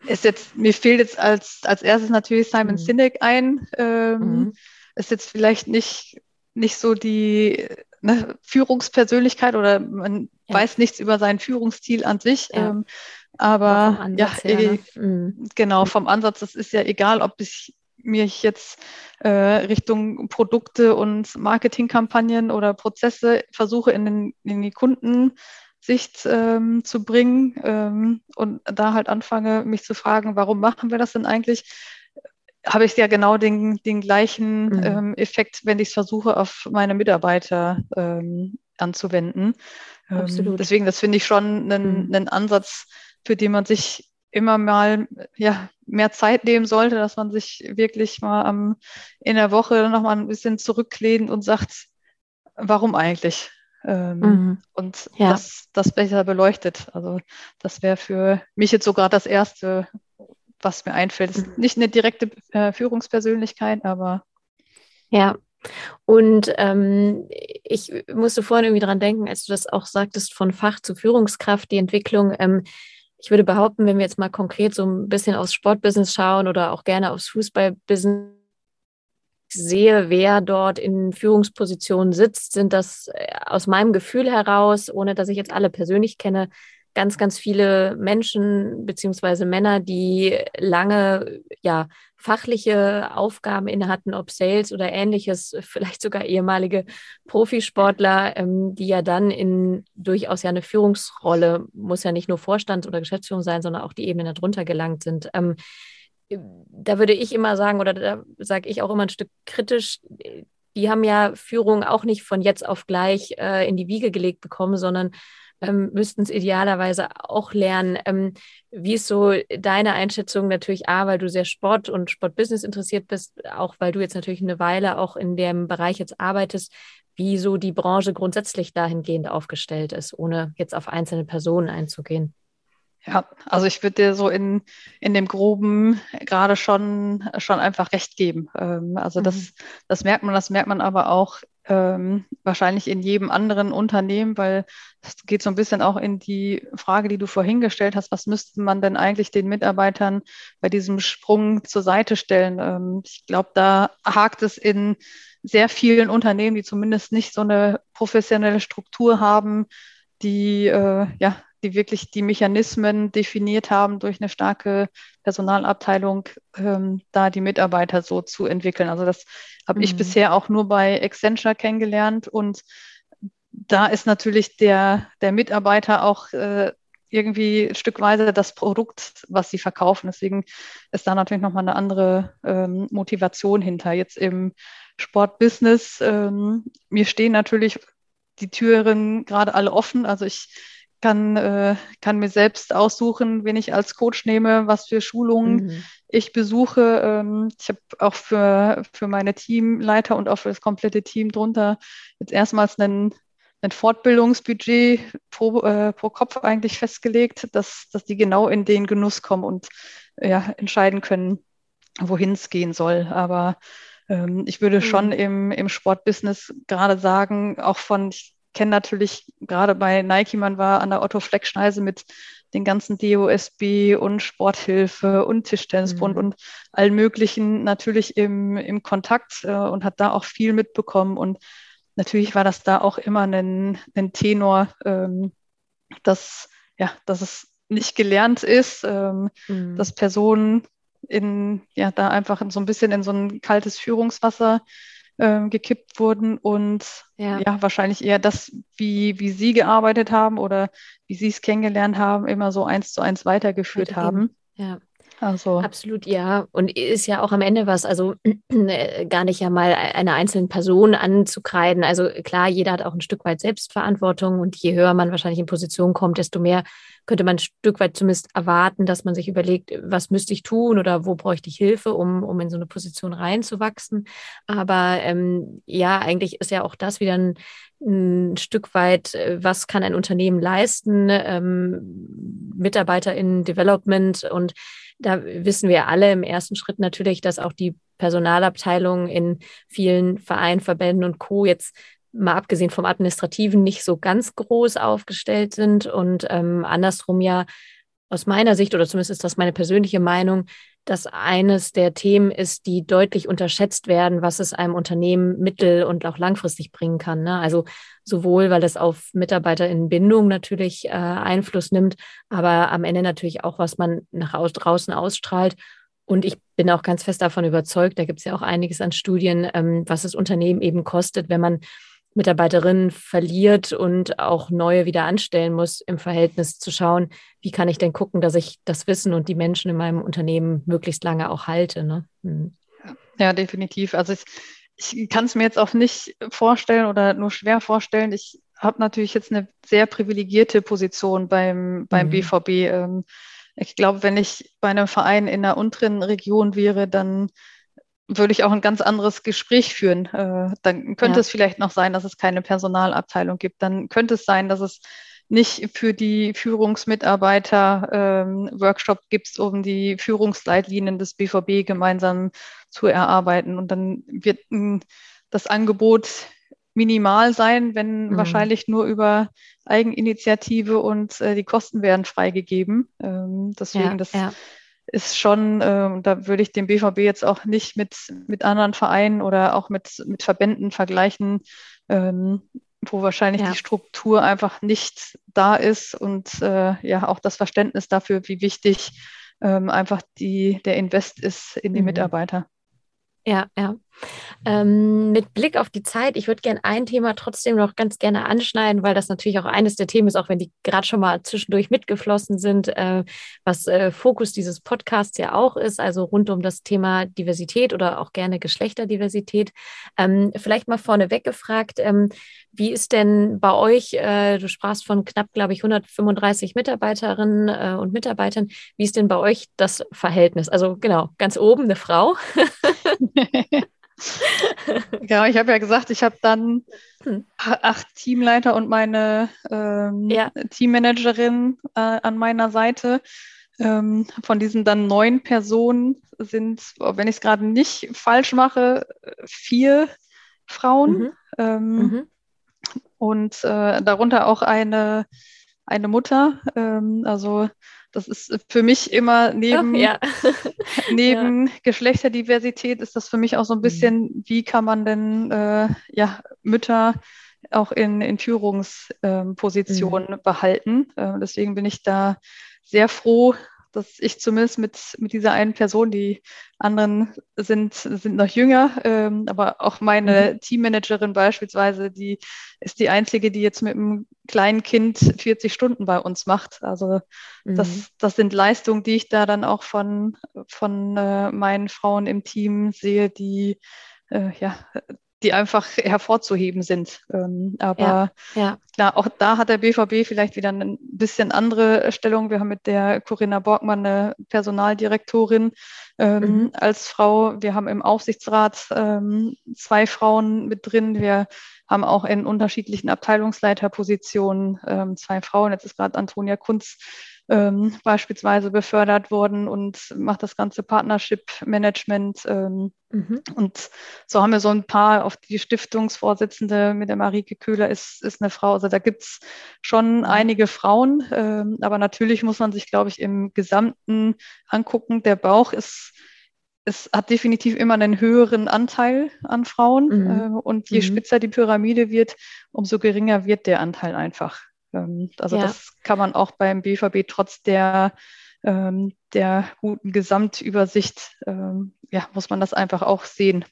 Ist jetzt, mir fehlt jetzt als, als erstes natürlich Simon mhm. Sinek ein. Ähm, mhm. Ist jetzt vielleicht nicht, nicht so die ne, Führungspersönlichkeit oder man ja. weiß nichts über seinen Führungsstil an sich. Ja. Ähm, aber ja, her, ne? mhm. genau, vom Ansatz, das ist ja egal, ob ich mich jetzt äh, Richtung Produkte und Marketingkampagnen oder Prozesse versuche in, den, in die Kundensicht ähm, zu bringen ähm, und da halt anfange, mich zu fragen, warum machen wir das denn eigentlich? habe ich ja genau den, den gleichen mhm. ähm, Effekt, wenn ich es versuche, auf meine Mitarbeiter ähm, anzuwenden. Ähm, Absolut. deswegen, das finde ich schon einen, mhm. einen Ansatz, für den man sich immer mal ja, mehr Zeit nehmen sollte, dass man sich wirklich mal am, in der Woche nochmal ein bisschen zurücklehnt und sagt, warum eigentlich? Ähm, mhm. Und ja. das, das besser beleuchtet. Also das wäre für mich jetzt sogar das Erste, was mir einfällt. Ist mhm. nicht eine direkte äh, Führungspersönlichkeit, aber. Ja. Und ähm, ich musste vorhin irgendwie dran denken, als du das auch sagtest, von Fach zu Führungskraft, die Entwicklung. Ähm, ich würde behaupten, wenn wir jetzt mal konkret so ein bisschen aufs Sportbusiness schauen oder auch gerne aufs Fußballbusiness, sehe, wer dort in Führungspositionen sitzt, sind das äh, aus meinem Gefühl heraus, ohne dass ich jetzt alle persönlich kenne, ganz, ganz viele Menschen beziehungsweise Männer, die lange ja fachliche Aufgaben inne hatten, ob Sales oder ähnliches, vielleicht sogar ehemalige Profisportler, ähm, die ja dann in durchaus ja eine Führungsrolle, muss ja nicht nur Vorstand oder Geschäftsführung sein, sondern auch die Ebenen darunter gelangt sind. Ähm, da würde ich immer sagen, oder da sage ich auch immer ein Stück kritisch, die haben ja Führung auch nicht von jetzt auf gleich äh, in die Wiege gelegt bekommen, sondern ähm, müssten es idealerweise auch lernen. Ähm, wie ist so deine Einschätzung natürlich A, weil du sehr Sport und Sportbusiness interessiert bist, auch weil du jetzt natürlich eine Weile auch in dem Bereich jetzt arbeitest, wie so die Branche grundsätzlich dahingehend aufgestellt ist, ohne jetzt auf einzelne Personen einzugehen? Ja, also ich würde dir so in, in dem Groben gerade schon, schon einfach recht geben. Ähm, also mhm. das, das merkt man, das merkt man aber auch ähm, wahrscheinlich in jedem anderen Unternehmen, weil es geht so ein bisschen auch in die Frage, die du vorhin gestellt hast, was müsste man denn eigentlich den Mitarbeitern bei diesem Sprung zur Seite stellen? Ähm, ich glaube, da hakt es in sehr vielen Unternehmen, die zumindest nicht so eine professionelle Struktur haben, die äh, ja die wirklich die Mechanismen definiert haben, durch eine starke Personalabteilung ähm, da die Mitarbeiter so zu entwickeln. Also das habe mhm. ich bisher auch nur bei Accenture kennengelernt und da ist natürlich der, der Mitarbeiter auch äh, irgendwie stückweise das Produkt, was sie verkaufen. Deswegen ist da natürlich nochmal eine andere ähm, Motivation hinter. Jetzt im Sportbusiness, ähm, mir stehen natürlich die Türen gerade alle offen. Also ich kann, äh, kann mir selbst aussuchen, wen ich als Coach nehme, was für Schulungen mhm. ich besuche. Ähm, ich habe auch für, für meine Teamleiter und auch für das komplette Team drunter jetzt erstmals einen ein Fortbildungsbudget pro, äh, pro Kopf eigentlich festgelegt, dass, dass die genau in den Genuss kommen und ja, entscheiden können, wohin es gehen soll. Aber ähm, ich würde mhm. schon im, im Sportbusiness gerade sagen, auch von, ich kenne natürlich gerade bei Nike, man war an der Otto Fleck-Schneise mit den ganzen DOSB und Sporthilfe und Tischtennisbund mhm. und allen möglichen natürlich im, im Kontakt äh, und hat da auch viel mitbekommen und natürlich war das da auch immer ein, ein Tenor, ähm, dass, ja, dass es nicht gelernt ist, ähm, mhm. dass Personen in, ja, da einfach so ein bisschen in so ein kaltes Führungswasser ähm, gekippt wurden und ja. ja. wahrscheinlich eher das, wie, wie sie gearbeitet haben oder wie sie es kennengelernt haben, immer so eins zu eins weitergeführt haben. Ja. Also. Absolut, ja. Und ist ja auch am Ende was, also äh, gar nicht ja mal einer einzelnen Person anzukreiden. Also klar, jeder hat auch ein Stück weit Selbstverantwortung und je höher man wahrscheinlich in Position kommt, desto mehr könnte man ein Stück weit zumindest erwarten, dass man sich überlegt, was müsste ich tun oder wo bräuchte ich Hilfe, um, um in so eine Position reinzuwachsen. Aber ähm, ja, eigentlich ist ja auch das wieder ein, ein Stück weit, äh, was kann ein Unternehmen leisten, ähm, Mitarbeiter in Development und da wissen wir alle im ersten Schritt natürlich, dass auch die Personalabteilungen in vielen Vereinen, Verbänden und Co. jetzt mal abgesehen vom Administrativen nicht so ganz groß aufgestellt sind und ähm, andersrum ja aus meiner Sicht, oder zumindest ist das meine persönliche Meinung, dass eines der Themen ist, die deutlich unterschätzt werden, was es einem Unternehmen mittel- und auch langfristig bringen kann. Ne? Also sowohl, weil das auf MitarbeiterInnenbindung natürlich äh, Einfluss nimmt, aber am Ende natürlich auch, was man nach draußen ausstrahlt. Und ich bin auch ganz fest davon überzeugt, da gibt es ja auch einiges an Studien, ähm, was das Unternehmen eben kostet, wenn man Mitarbeiterinnen verliert und auch neue wieder anstellen muss, im Verhältnis zu schauen, wie kann ich denn gucken, dass ich das Wissen und die Menschen in meinem Unternehmen möglichst lange auch halte. Ne? Hm. Ja, definitiv. Also ich, ich kann es mir jetzt auch nicht vorstellen oder nur schwer vorstellen. Ich habe natürlich jetzt eine sehr privilegierte Position beim, beim mhm. BVB. Ähm, ich glaube, wenn ich bei einem Verein in einer unteren Region wäre, dann würde ich auch ein ganz anderes Gespräch führen. Äh, dann könnte ja. es vielleicht noch sein, dass es keine Personalabteilung gibt. Dann könnte es sein, dass es nicht für die Führungsmitarbeiter ähm, Workshop gibt, um die Führungsleitlinien des BVB gemeinsam zu erarbeiten. Und dann wird mh, das Angebot minimal sein, wenn mhm. wahrscheinlich nur über Eigeninitiative und äh, die Kosten werden freigegeben. Ähm, deswegen ja, das ja ist schon, äh, da würde ich den BVB jetzt auch nicht mit, mit anderen Vereinen oder auch mit, mit Verbänden vergleichen, ähm, wo wahrscheinlich ja. die Struktur einfach nicht da ist und äh, ja auch das Verständnis dafür, wie wichtig ähm, einfach die, der Invest ist in die mhm. Mitarbeiter. Ja, ja. Ähm, mit Blick auf die Zeit, ich würde gerne ein Thema trotzdem noch ganz gerne anschneiden, weil das natürlich auch eines der Themen ist, auch wenn die gerade schon mal zwischendurch mitgeflossen sind, äh, was äh, Fokus dieses Podcasts ja auch ist, also rund um das Thema Diversität oder auch gerne Geschlechterdiversität. Ähm, vielleicht mal vorneweg gefragt, ähm, wie ist denn bei euch, äh, du sprachst von knapp, glaube ich, 135 Mitarbeiterinnen äh, und Mitarbeitern, wie ist denn bei euch das Verhältnis? Also genau, ganz oben eine Frau. genau, ich habe ja gesagt, ich habe dann hm. acht Teamleiter und meine ähm, ja. Teammanagerin äh, an meiner Seite. Ähm, von diesen dann neun Personen sind, wenn ich es gerade nicht falsch mache, vier Frauen. Mhm. Ähm, mhm. Und äh, darunter auch eine, eine Mutter. Ähm, also das ist für mich immer neben, Ach, ja. neben ja. Geschlechterdiversität ist das für mich auch so ein mhm. bisschen, wie kann man denn äh, ja, Mütter auch in, in Führungspositionen ähm, mhm. behalten. Äh, deswegen bin ich da sehr froh, dass ich zumindest mit, mit dieser einen Person, die anderen sind, sind noch jünger, ähm, aber auch meine mhm. Teammanagerin beispielsweise, die ist die einzige, die jetzt mit einem kleinen Kind 40 Stunden bei uns macht. Also mhm. das, das sind Leistungen, die ich da dann auch von, von äh, meinen Frauen im Team sehe, die äh, ja, die einfach hervorzuheben sind. Ähm, aber ja, ja. klar, auch da hat der BVB vielleicht wieder eine bisschen andere Stellung. Wir haben mit der Corinna Borgmann eine Personaldirektorin ähm, mhm. als Frau. Wir haben im Aufsichtsrat ähm, zwei Frauen mit drin. Wir haben auch in unterschiedlichen Abteilungsleiterpositionen ähm, zwei Frauen. Jetzt ist gerade Antonia Kunz ähm, beispielsweise befördert worden und macht das ganze Partnership-Management. Ähm, mhm. Und so haben wir so ein paar, auf die Stiftungsvorsitzende mit der Marike Köhler ist, ist eine Frau. Also da gibt es schon mhm. einige Frauen, ähm, aber natürlich muss man sich, glaube ich, im Gesamten angucken. Der Bauch ist es hat definitiv immer einen höheren Anteil an Frauen. Mhm. Äh, und je mhm. spitzer die Pyramide wird, umso geringer wird der Anteil einfach. Ähm, also ja. das kann man auch beim BVB trotz der, ähm, der guten Gesamtübersicht, ähm, ja, muss man das einfach auch sehen.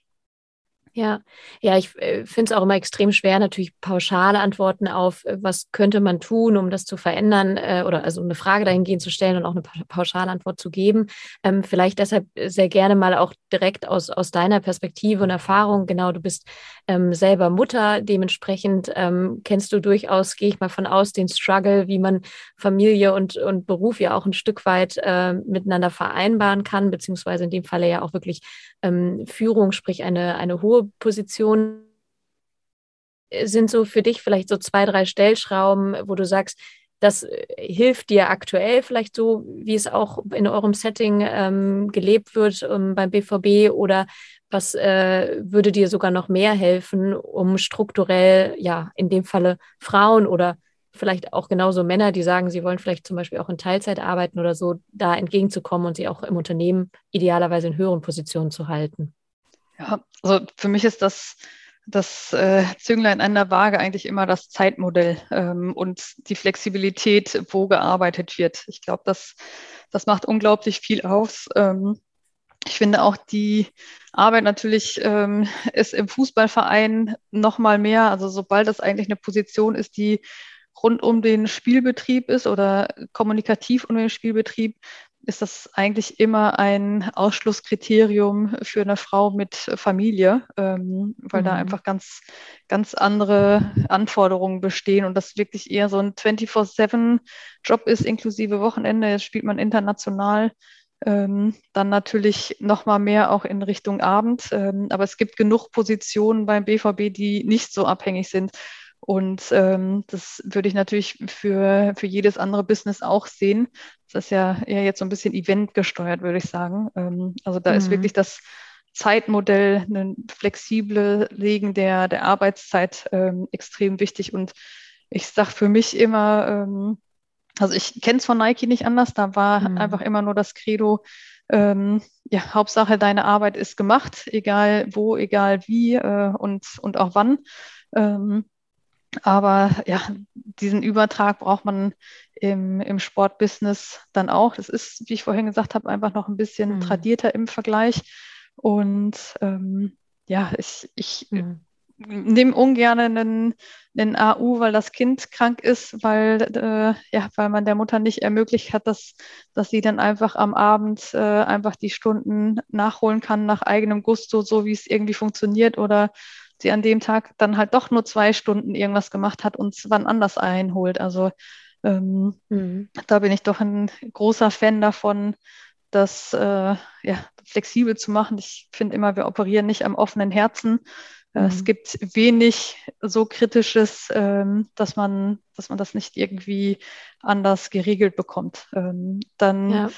Ja, ja, ich äh, finde es auch immer extrem schwer, natürlich pauschale Antworten auf, äh, was könnte man tun, um das zu verändern äh, oder also eine Frage dahingehend zu stellen und auch eine pauschale Antwort zu geben. Ähm, vielleicht deshalb sehr gerne mal auch direkt aus, aus deiner Perspektive und Erfahrung. Genau, du bist ähm, selber Mutter, dementsprechend ähm, kennst du durchaus, gehe ich mal von aus, den Struggle, wie man Familie und, und Beruf ja auch ein Stück weit äh, miteinander vereinbaren kann, beziehungsweise in dem Falle ja auch wirklich ähm, Führung, sprich eine, eine hohe Positionen sind so für dich vielleicht so zwei, drei Stellschrauben, wo du sagst, das äh, hilft dir aktuell vielleicht so, wie es auch in eurem Setting ähm, gelebt wird ähm, beim BVB oder was äh, würde dir sogar noch mehr helfen, um strukturell, ja, in dem Falle Frauen oder vielleicht auch genauso Männer, die sagen, sie wollen vielleicht zum Beispiel auch in Teilzeit arbeiten oder so, da entgegenzukommen und sie auch im Unternehmen idealerweise in höheren Positionen zu halten? Ja, also für mich ist das das äh, Zünglein an der Waage eigentlich immer das Zeitmodell ähm, und die Flexibilität, wo gearbeitet wird. Ich glaube, das, das macht unglaublich viel aus. Ähm, ich finde auch die Arbeit natürlich ähm, ist im Fußballverein noch mal mehr. Also sobald das eigentlich eine Position ist, die rund um den Spielbetrieb ist oder kommunikativ um den Spielbetrieb, ist das eigentlich immer ein Ausschlusskriterium für eine Frau mit Familie, ähm, weil mhm. da einfach ganz, ganz andere Anforderungen bestehen und das wirklich eher so ein 24-7-Job ist, inklusive Wochenende. Jetzt spielt man international. Ähm, dann natürlich noch mal mehr auch in Richtung Abend. Ähm, aber es gibt genug Positionen beim BVB, die nicht so abhängig sind und ähm, das würde ich natürlich für, für jedes andere Business auch sehen. Das ist ja eher jetzt so ein bisschen Event gesteuert, würde ich sagen. Ähm, also da mhm. ist wirklich das Zeitmodell, ein flexible Legen der, der Arbeitszeit ähm, extrem wichtig. Und ich sage für mich immer, ähm, also ich kenne es von Nike nicht anders, da war mhm. einfach immer nur das Credo, ähm, ja, Hauptsache deine Arbeit ist gemacht, egal wo, egal wie äh, und, und auch wann. Ähm, aber ja, diesen Übertrag braucht man im, im Sportbusiness dann auch. Das ist, wie ich vorhin gesagt habe, einfach noch ein bisschen mhm. tradierter im Vergleich. Und ähm, ja, ich, ich mhm. nehme ungern einen, einen AU, weil das Kind krank ist, weil, äh, ja, weil man der Mutter nicht ermöglicht hat, dass, dass sie dann einfach am Abend äh, einfach die Stunden nachholen kann nach eigenem Gusto, so wie es irgendwie funktioniert oder sie an dem Tag dann halt doch nur zwei Stunden irgendwas gemacht hat und es wann anders einholt. Also ähm, mhm. da bin ich doch ein großer Fan davon, das äh, ja, flexibel zu machen. Ich finde immer, wir operieren nicht am offenen Herzen. Äh, mhm. Es gibt wenig so Kritisches, ähm, dass, man, dass man das nicht irgendwie anders geregelt bekommt. Ähm, dann ja.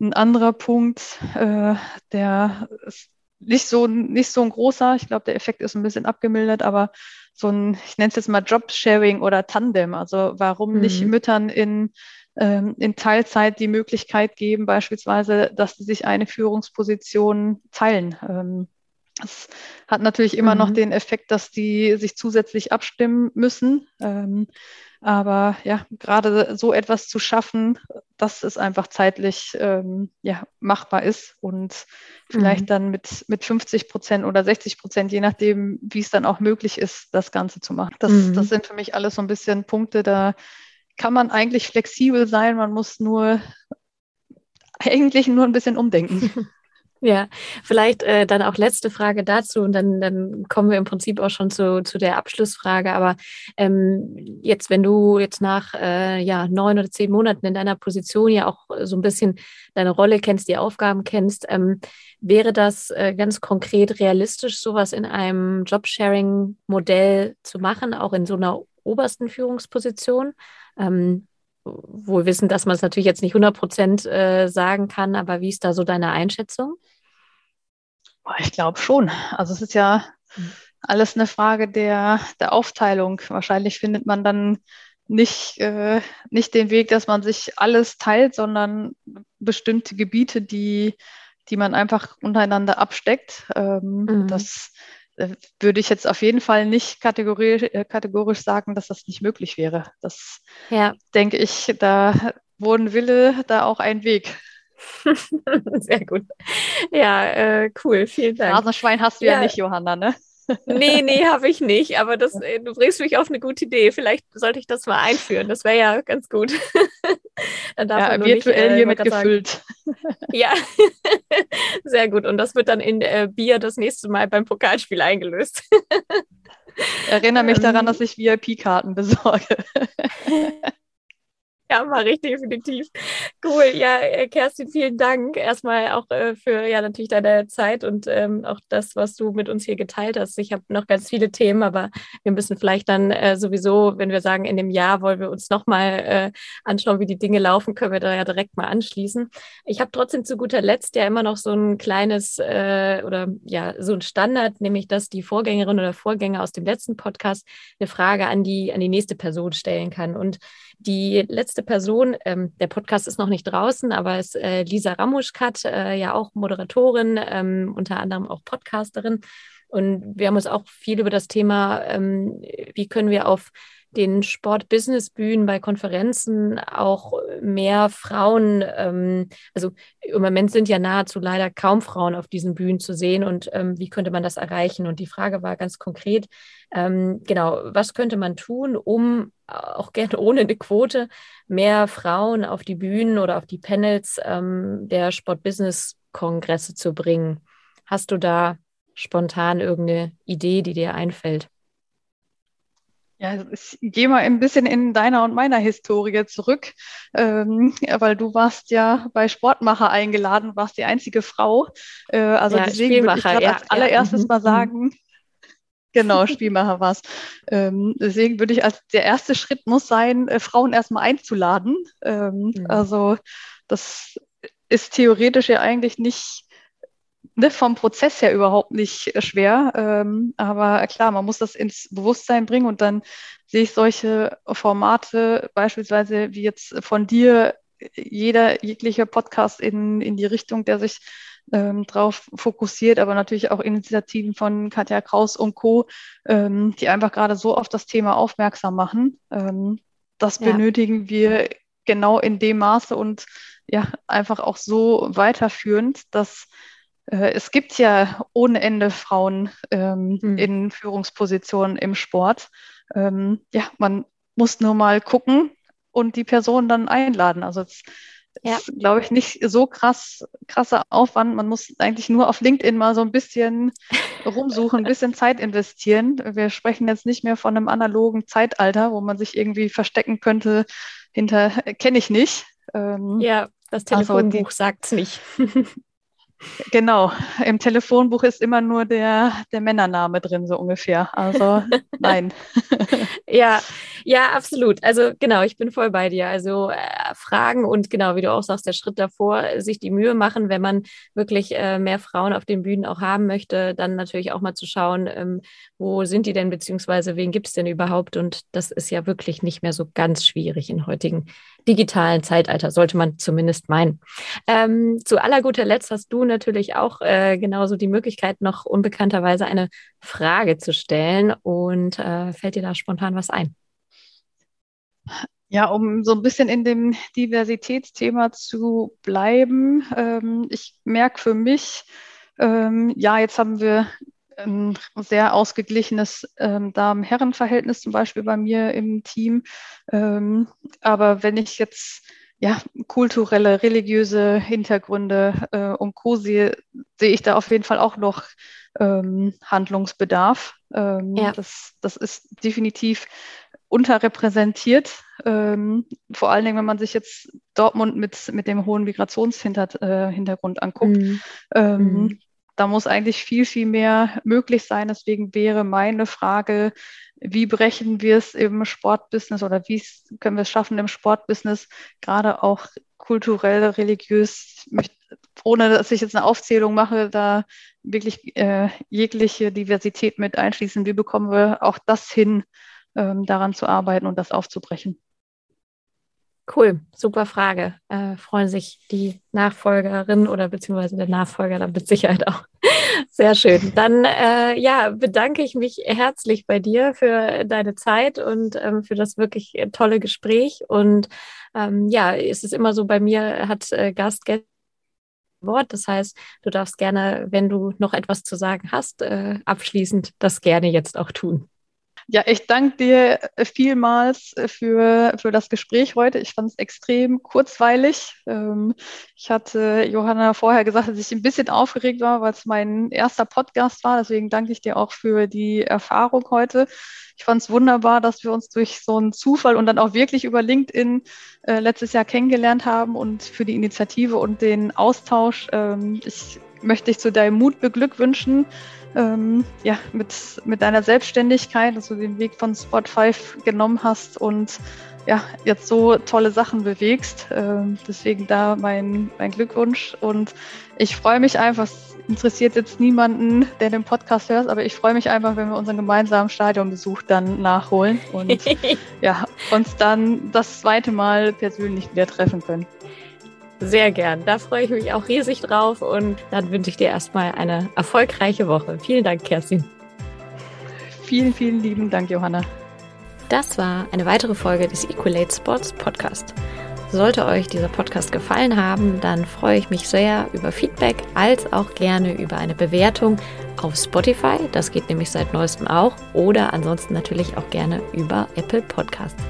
ein anderer Punkt, äh, der ist nicht so, nicht so ein großer. Ich glaube, der Effekt ist ein bisschen abgemildert, aber so ein, ich nenne es jetzt mal Jobsharing oder Tandem. Also warum mhm. nicht Müttern in, ähm, in Teilzeit die Möglichkeit geben, beispielsweise, dass sie sich eine Führungsposition teilen. Ähm, Das hat natürlich immer mhm. noch den Effekt, dass die sich zusätzlich abstimmen müssen. Ähm, aber ja, gerade so etwas zu schaffen, dass es einfach zeitlich ähm, ja, machbar ist und vielleicht mhm. dann mit, mit 50 Prozent oder 60 Prozent, je nachdem, wie es dann auch möglich ist, das Ganze zu machen. Das, mhm. das sind für mich alles so ein bisschen Punkte, da kann man eigentlich flexibel sein, man muss nur eigentlich nur ein bisschen umdenken. Ja, vielleicht äh, dann auch letzte Frage dazu und dann, dann kommen wir im Prinzip auch schon zu, zu der Abschlussfrage. Aber ähm, jetzt, wenn du jetzt nach äh, ja, neun oder zehn Monaten in deiner Position ja auch so ein bisschen deine Rolle kennst, die Aufgaben kennst, ähm, wäre das äh, ganz konkret realistisch, sowas in einem Jobsharing-Modell zu machen, auch in so einer obersten Führungsposition? Ähm, wohl wissen, dass man es natürlich jetzt nicht 100 Prozent äh, sagen kann, aber wie ist da so deine Einschätzung? Ich glaube schon. Also es ist ja hm. alles eine Frage der, der Aufteilung. Wahrscheinlich findet man dann nicht, äh, nicht den Weg, dass man sich alles teilt, sondern bestimmte Gebiete, die, die man einfach untereinander absteckt. Ähm, mhm. Das äh, würde ich jetzt auf jeden Fall nicht kategorisch, äh, kategorisch sagen, dass das nicht möglich wäre. Das ja. denke ich, da wurden Wille, da auch ein Weg. Sehr gut. Ja, äh, cool. Vielen Dank. Rasenschwein hast du ja, ja nicht, Johanna, ne? nee, nee, habe ich nicht. Aber das, äh, du bringst mich auf eine gute Idee. Vielleicht sollte ich das mal einführen. Das wäre ja ganz gut. dann darf ja, virtuell nicht, äh, hiermit gefüllt. ja, sehr gut. Und das wird dann in äh, Bier das nächste Mal beim Pokalspiel eingelöst. Erinnere mich daran, ähm. dass ich VIP-Karten besorge. Ja, mache ich definitiv. Cool. Ja, äh, Kerstin, vielen Dank erstmal auch äh, für ja natürlich deine Zeit und ähm, auch das, was du mit uns hier geteilt hast. Ich habe noch ganz viele Themen, aber wir müssen vielleicht dann äh, sowieso, wenn wir sagen, in dem Jahr wollen wir uns nochmal äh, anschauen, wie die Dinge laufen, können wir da ja direkt mal anschließen. Ich habe trotzdem zu guter Letzt ja immer noch so ein kleines äh, oder ja, so ein Standard, nämlich dass die Vorgängerin oder Vorgänger aus dem letzten Podcast eine Frage an die, an die nächste Person stellen kann. Und die letzte Person, ähm, der Podcast ist noch nicht draußen, aber ist äh, Lisa Ramuschkat, äh, ja auch Moderatorin, ähm, unter anderem auch Podcasterin. Und wir haben uns auch viel über das Thema, ähm, wie können wir auf den Sport-Business-Bühnen bei Konferenzen auch mehr Frauen, ähm, also im Moment sind ja nahezu leider kaum Frauen auf diesen Bühnen zu sehen und ähm, wie könnte man das erreichen? Und die Frage war ganz konkret, ähm, genau, was könnte man tun, um auch gerne ohne eine Quote mehr Frauen auf die Bühnen oder auf die Panels ähm, der Sport-Business-Kongresse zu bringen? Hast du da spontan irgendeine Idee, die dir einfällt? Ja, ich gehe mal ein bisschen in deiner und meiner Historie zurück, ähm, weil du warst ja bei Sportmacher eingeladen, warst die einzige Frau. Äh, also ja, deswegen würde ich ja, als allererstes ja. mal mhm. sagen, genau, Spielmacher war es. Ähm, deswegen würde ich als der erste Schritt muss sein, äh, Frauen erstmal einzuladen. Ähm, mhm. Also das ist theoretisch ja eigentlich nicht ne, vom Prozess her überhaupt nicht schwer. Ähm, aber klar, man muss das ins Bewusstsein bringen und dann sehe ich solche Formate, beispielsweise wie jetzt von dir, jeder jegliche Podcast in, in die Richtung, der sich ähm, drauf fokussiert, aber natürlich auch Initiativen von Katja Kraus und Co., ähm, die einfach gerade so auf das Thema aufmerksam machen. Ähm, das ja. benötigen wir genau in dem Maße und ja, einfach auch so weiterführend, dass äh, es gibt ja ohne Ende Frauen ähm, mhm. in Führungspositionen im Sport. Ähm, ja, man muss nur mal gucken und die Person dann einladen. Also es ja. ist, glaube ich, nicht so krass, krasser Aufwand. Man muss eigentlich nur auf LinkedIn mal so ein bisschen rumsuchen, ein bisschen Zeit investieren. Wir sprechen jetzt nicht mehr von einem analogen Zeitalter, wo man sich irgendwie verstecken könnte hinter, kenne ich nicht. Ähm, ja, das Telefonbuch also sagt es nicht. Genau, im Telefonbuch ist immer nur der, der Männername drin, so ungefähr. Also nein. ja, ja, absolut. Also genau, ich bin voll bei dir. Also äh, Fragen und genau, wie du auch sagst, der Schritt davor, sich die Mühe machen, wenn man wirklich äh, mehr Frauen auf den Bühnen auch haben möchte, dann natürlich auch mal zu schauen, ähm, wo sind die denn, beziehungsweise wen gibt es denn überhaupt? Und das ist ja wirklich nicht mehr so ganz schwierig in heutigen digitalen Zeitalter, sollte man zumindest meinen. Ähm, zu aller guter Letzt hast du natürlich auch äh, genauso die Möglichkeit, noch unbekannterweise eine Frage zu stellen. Und äh, fällt dir da spontan was ein? Ja, um so ein bisschen in dem Diversitätsthema zu bleiben. Ähm, ich merke für mich, ähm, ja, jetzt haben wir ein sehr ausgeglichenes ähm, Damen-Herren-Verhältnis zum Beispiel bei mir im Team. Ähm, aber wenn ich jetzt ja, kulturelle, religiöse Hintergründe äh, und Co. sehe, sehe ich da auf jeden Fall auch noch ähm, Handlungsbedarf. Ähm, ja. das, das ist definitiv unterrepräsentiert. Ähm, vor allen Dingen, wenn man sich jetzt Dortmund mit, mit dem hohen Migrationshintergrund äh, anguckt. Mhm. Ähm, mhm da muss eigentlich viel, viel mehr möglich sein. Deswegen wäre meine Frage, wie brechen wir es im Sportbusiness oder wie können wir es schaffen im Sportbusiness, gerade auch kulturell, religiös, ohne dass ich jetzt eine Aufzählung mache, da wirklich äh, jegliche Diversität mit einschließen. Wie bekommen wir auch das hin, ähm, daran zu arbeiten und das aufzubrechen? Cool, super Frage. Äh, freuen sich die Nachfolgerin oder beziehungsweise der Nachfolger dann mit Sicherheit auch. Sehr schön. Dann äh, ja, bedanke ich mich herzlich bei dir für deine Zeit und ähm, für das wirklich tolle Gespräch. Und ähm, ja, es ist immer so, bei mir hat äh, Gast Wort. Das heißt, du darfst gerne, wenn du noch etwas zu sagen hast, äh, abschließend das gerne jetzt auch tun. Ja, ich danke dir vielmals für, für das Gespräch heute. Ich fand es extrem kurzweilig. Ähm, ich hatte Johanna vorher gesagt, dass ich ein bisschen aufgeregt war, weil es mein erster Podcast war. Deswegen danke ich dir auch für die Erfahrung heute. Ich fand es wunderbar, dass wir uns durch so einen Zufall und dann auch wirklich über LinkedIn äh, letztes Jahr kennengelernt haben und für die Initiative und den Austausch. Ähm, ich möchte dich zu deinem Mut beglückwünschen ähm, ja, mit, mit deiner Selbstständigkeit, dass du den Weg von Spot 5 genommen hast und ja, jetzt so tolle Sachen bewegst. Ähm, deswegen da mein, mein Glückwunsch. Und ich freue mich einfach, es interessiert jetzt niemanden, der den Podcast hört, aber ich freue mich einfach, wenn wir unseren gemeinsamen Stadionbesuch dann nachholen und ja, uns dann das zweite Mal persönlich wieder treffen können. Sehr gern. Da freue ich mich auch riesig drauf und dann wünsche ich dir erstmal eine erfolgreiche Woche. Vielen Dank, Kerstin. Vielen, vielen lieben Dank, Johanna. Das war eine weitere Folge des Equalate Sports Podcast. Sollte euch dieser Podcast gefallen haben, dann freue ich mich sehr über Feedback als auch gerne über eine Bewertung auf Spotify. Das geht nämlich seit neuestem auch. Oder ansonsten natürlich auch gerne über Apple Podcasts.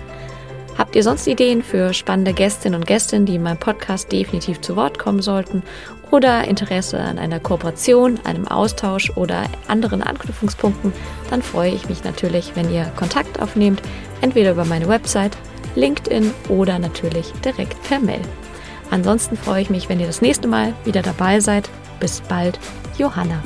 Habt ihr sonst Ideen für spannende Gästinnen und Gäste, die in meinem Podcast definitiv zu Wort kommen sollten? Oder Interesse an einer Kooperation, einem Austausch oder anderen Anknüpfungspunkten? Dann freue ich mich natürlich, wenn ihr Kontakt aufnehmt, entweder über meine Website, LinkedIn oder natürlich direkt per Mail. Ansonsten freue ich mich, wenn ihr das nächste Mal wieder dabei seid. Bis bald, Johanna.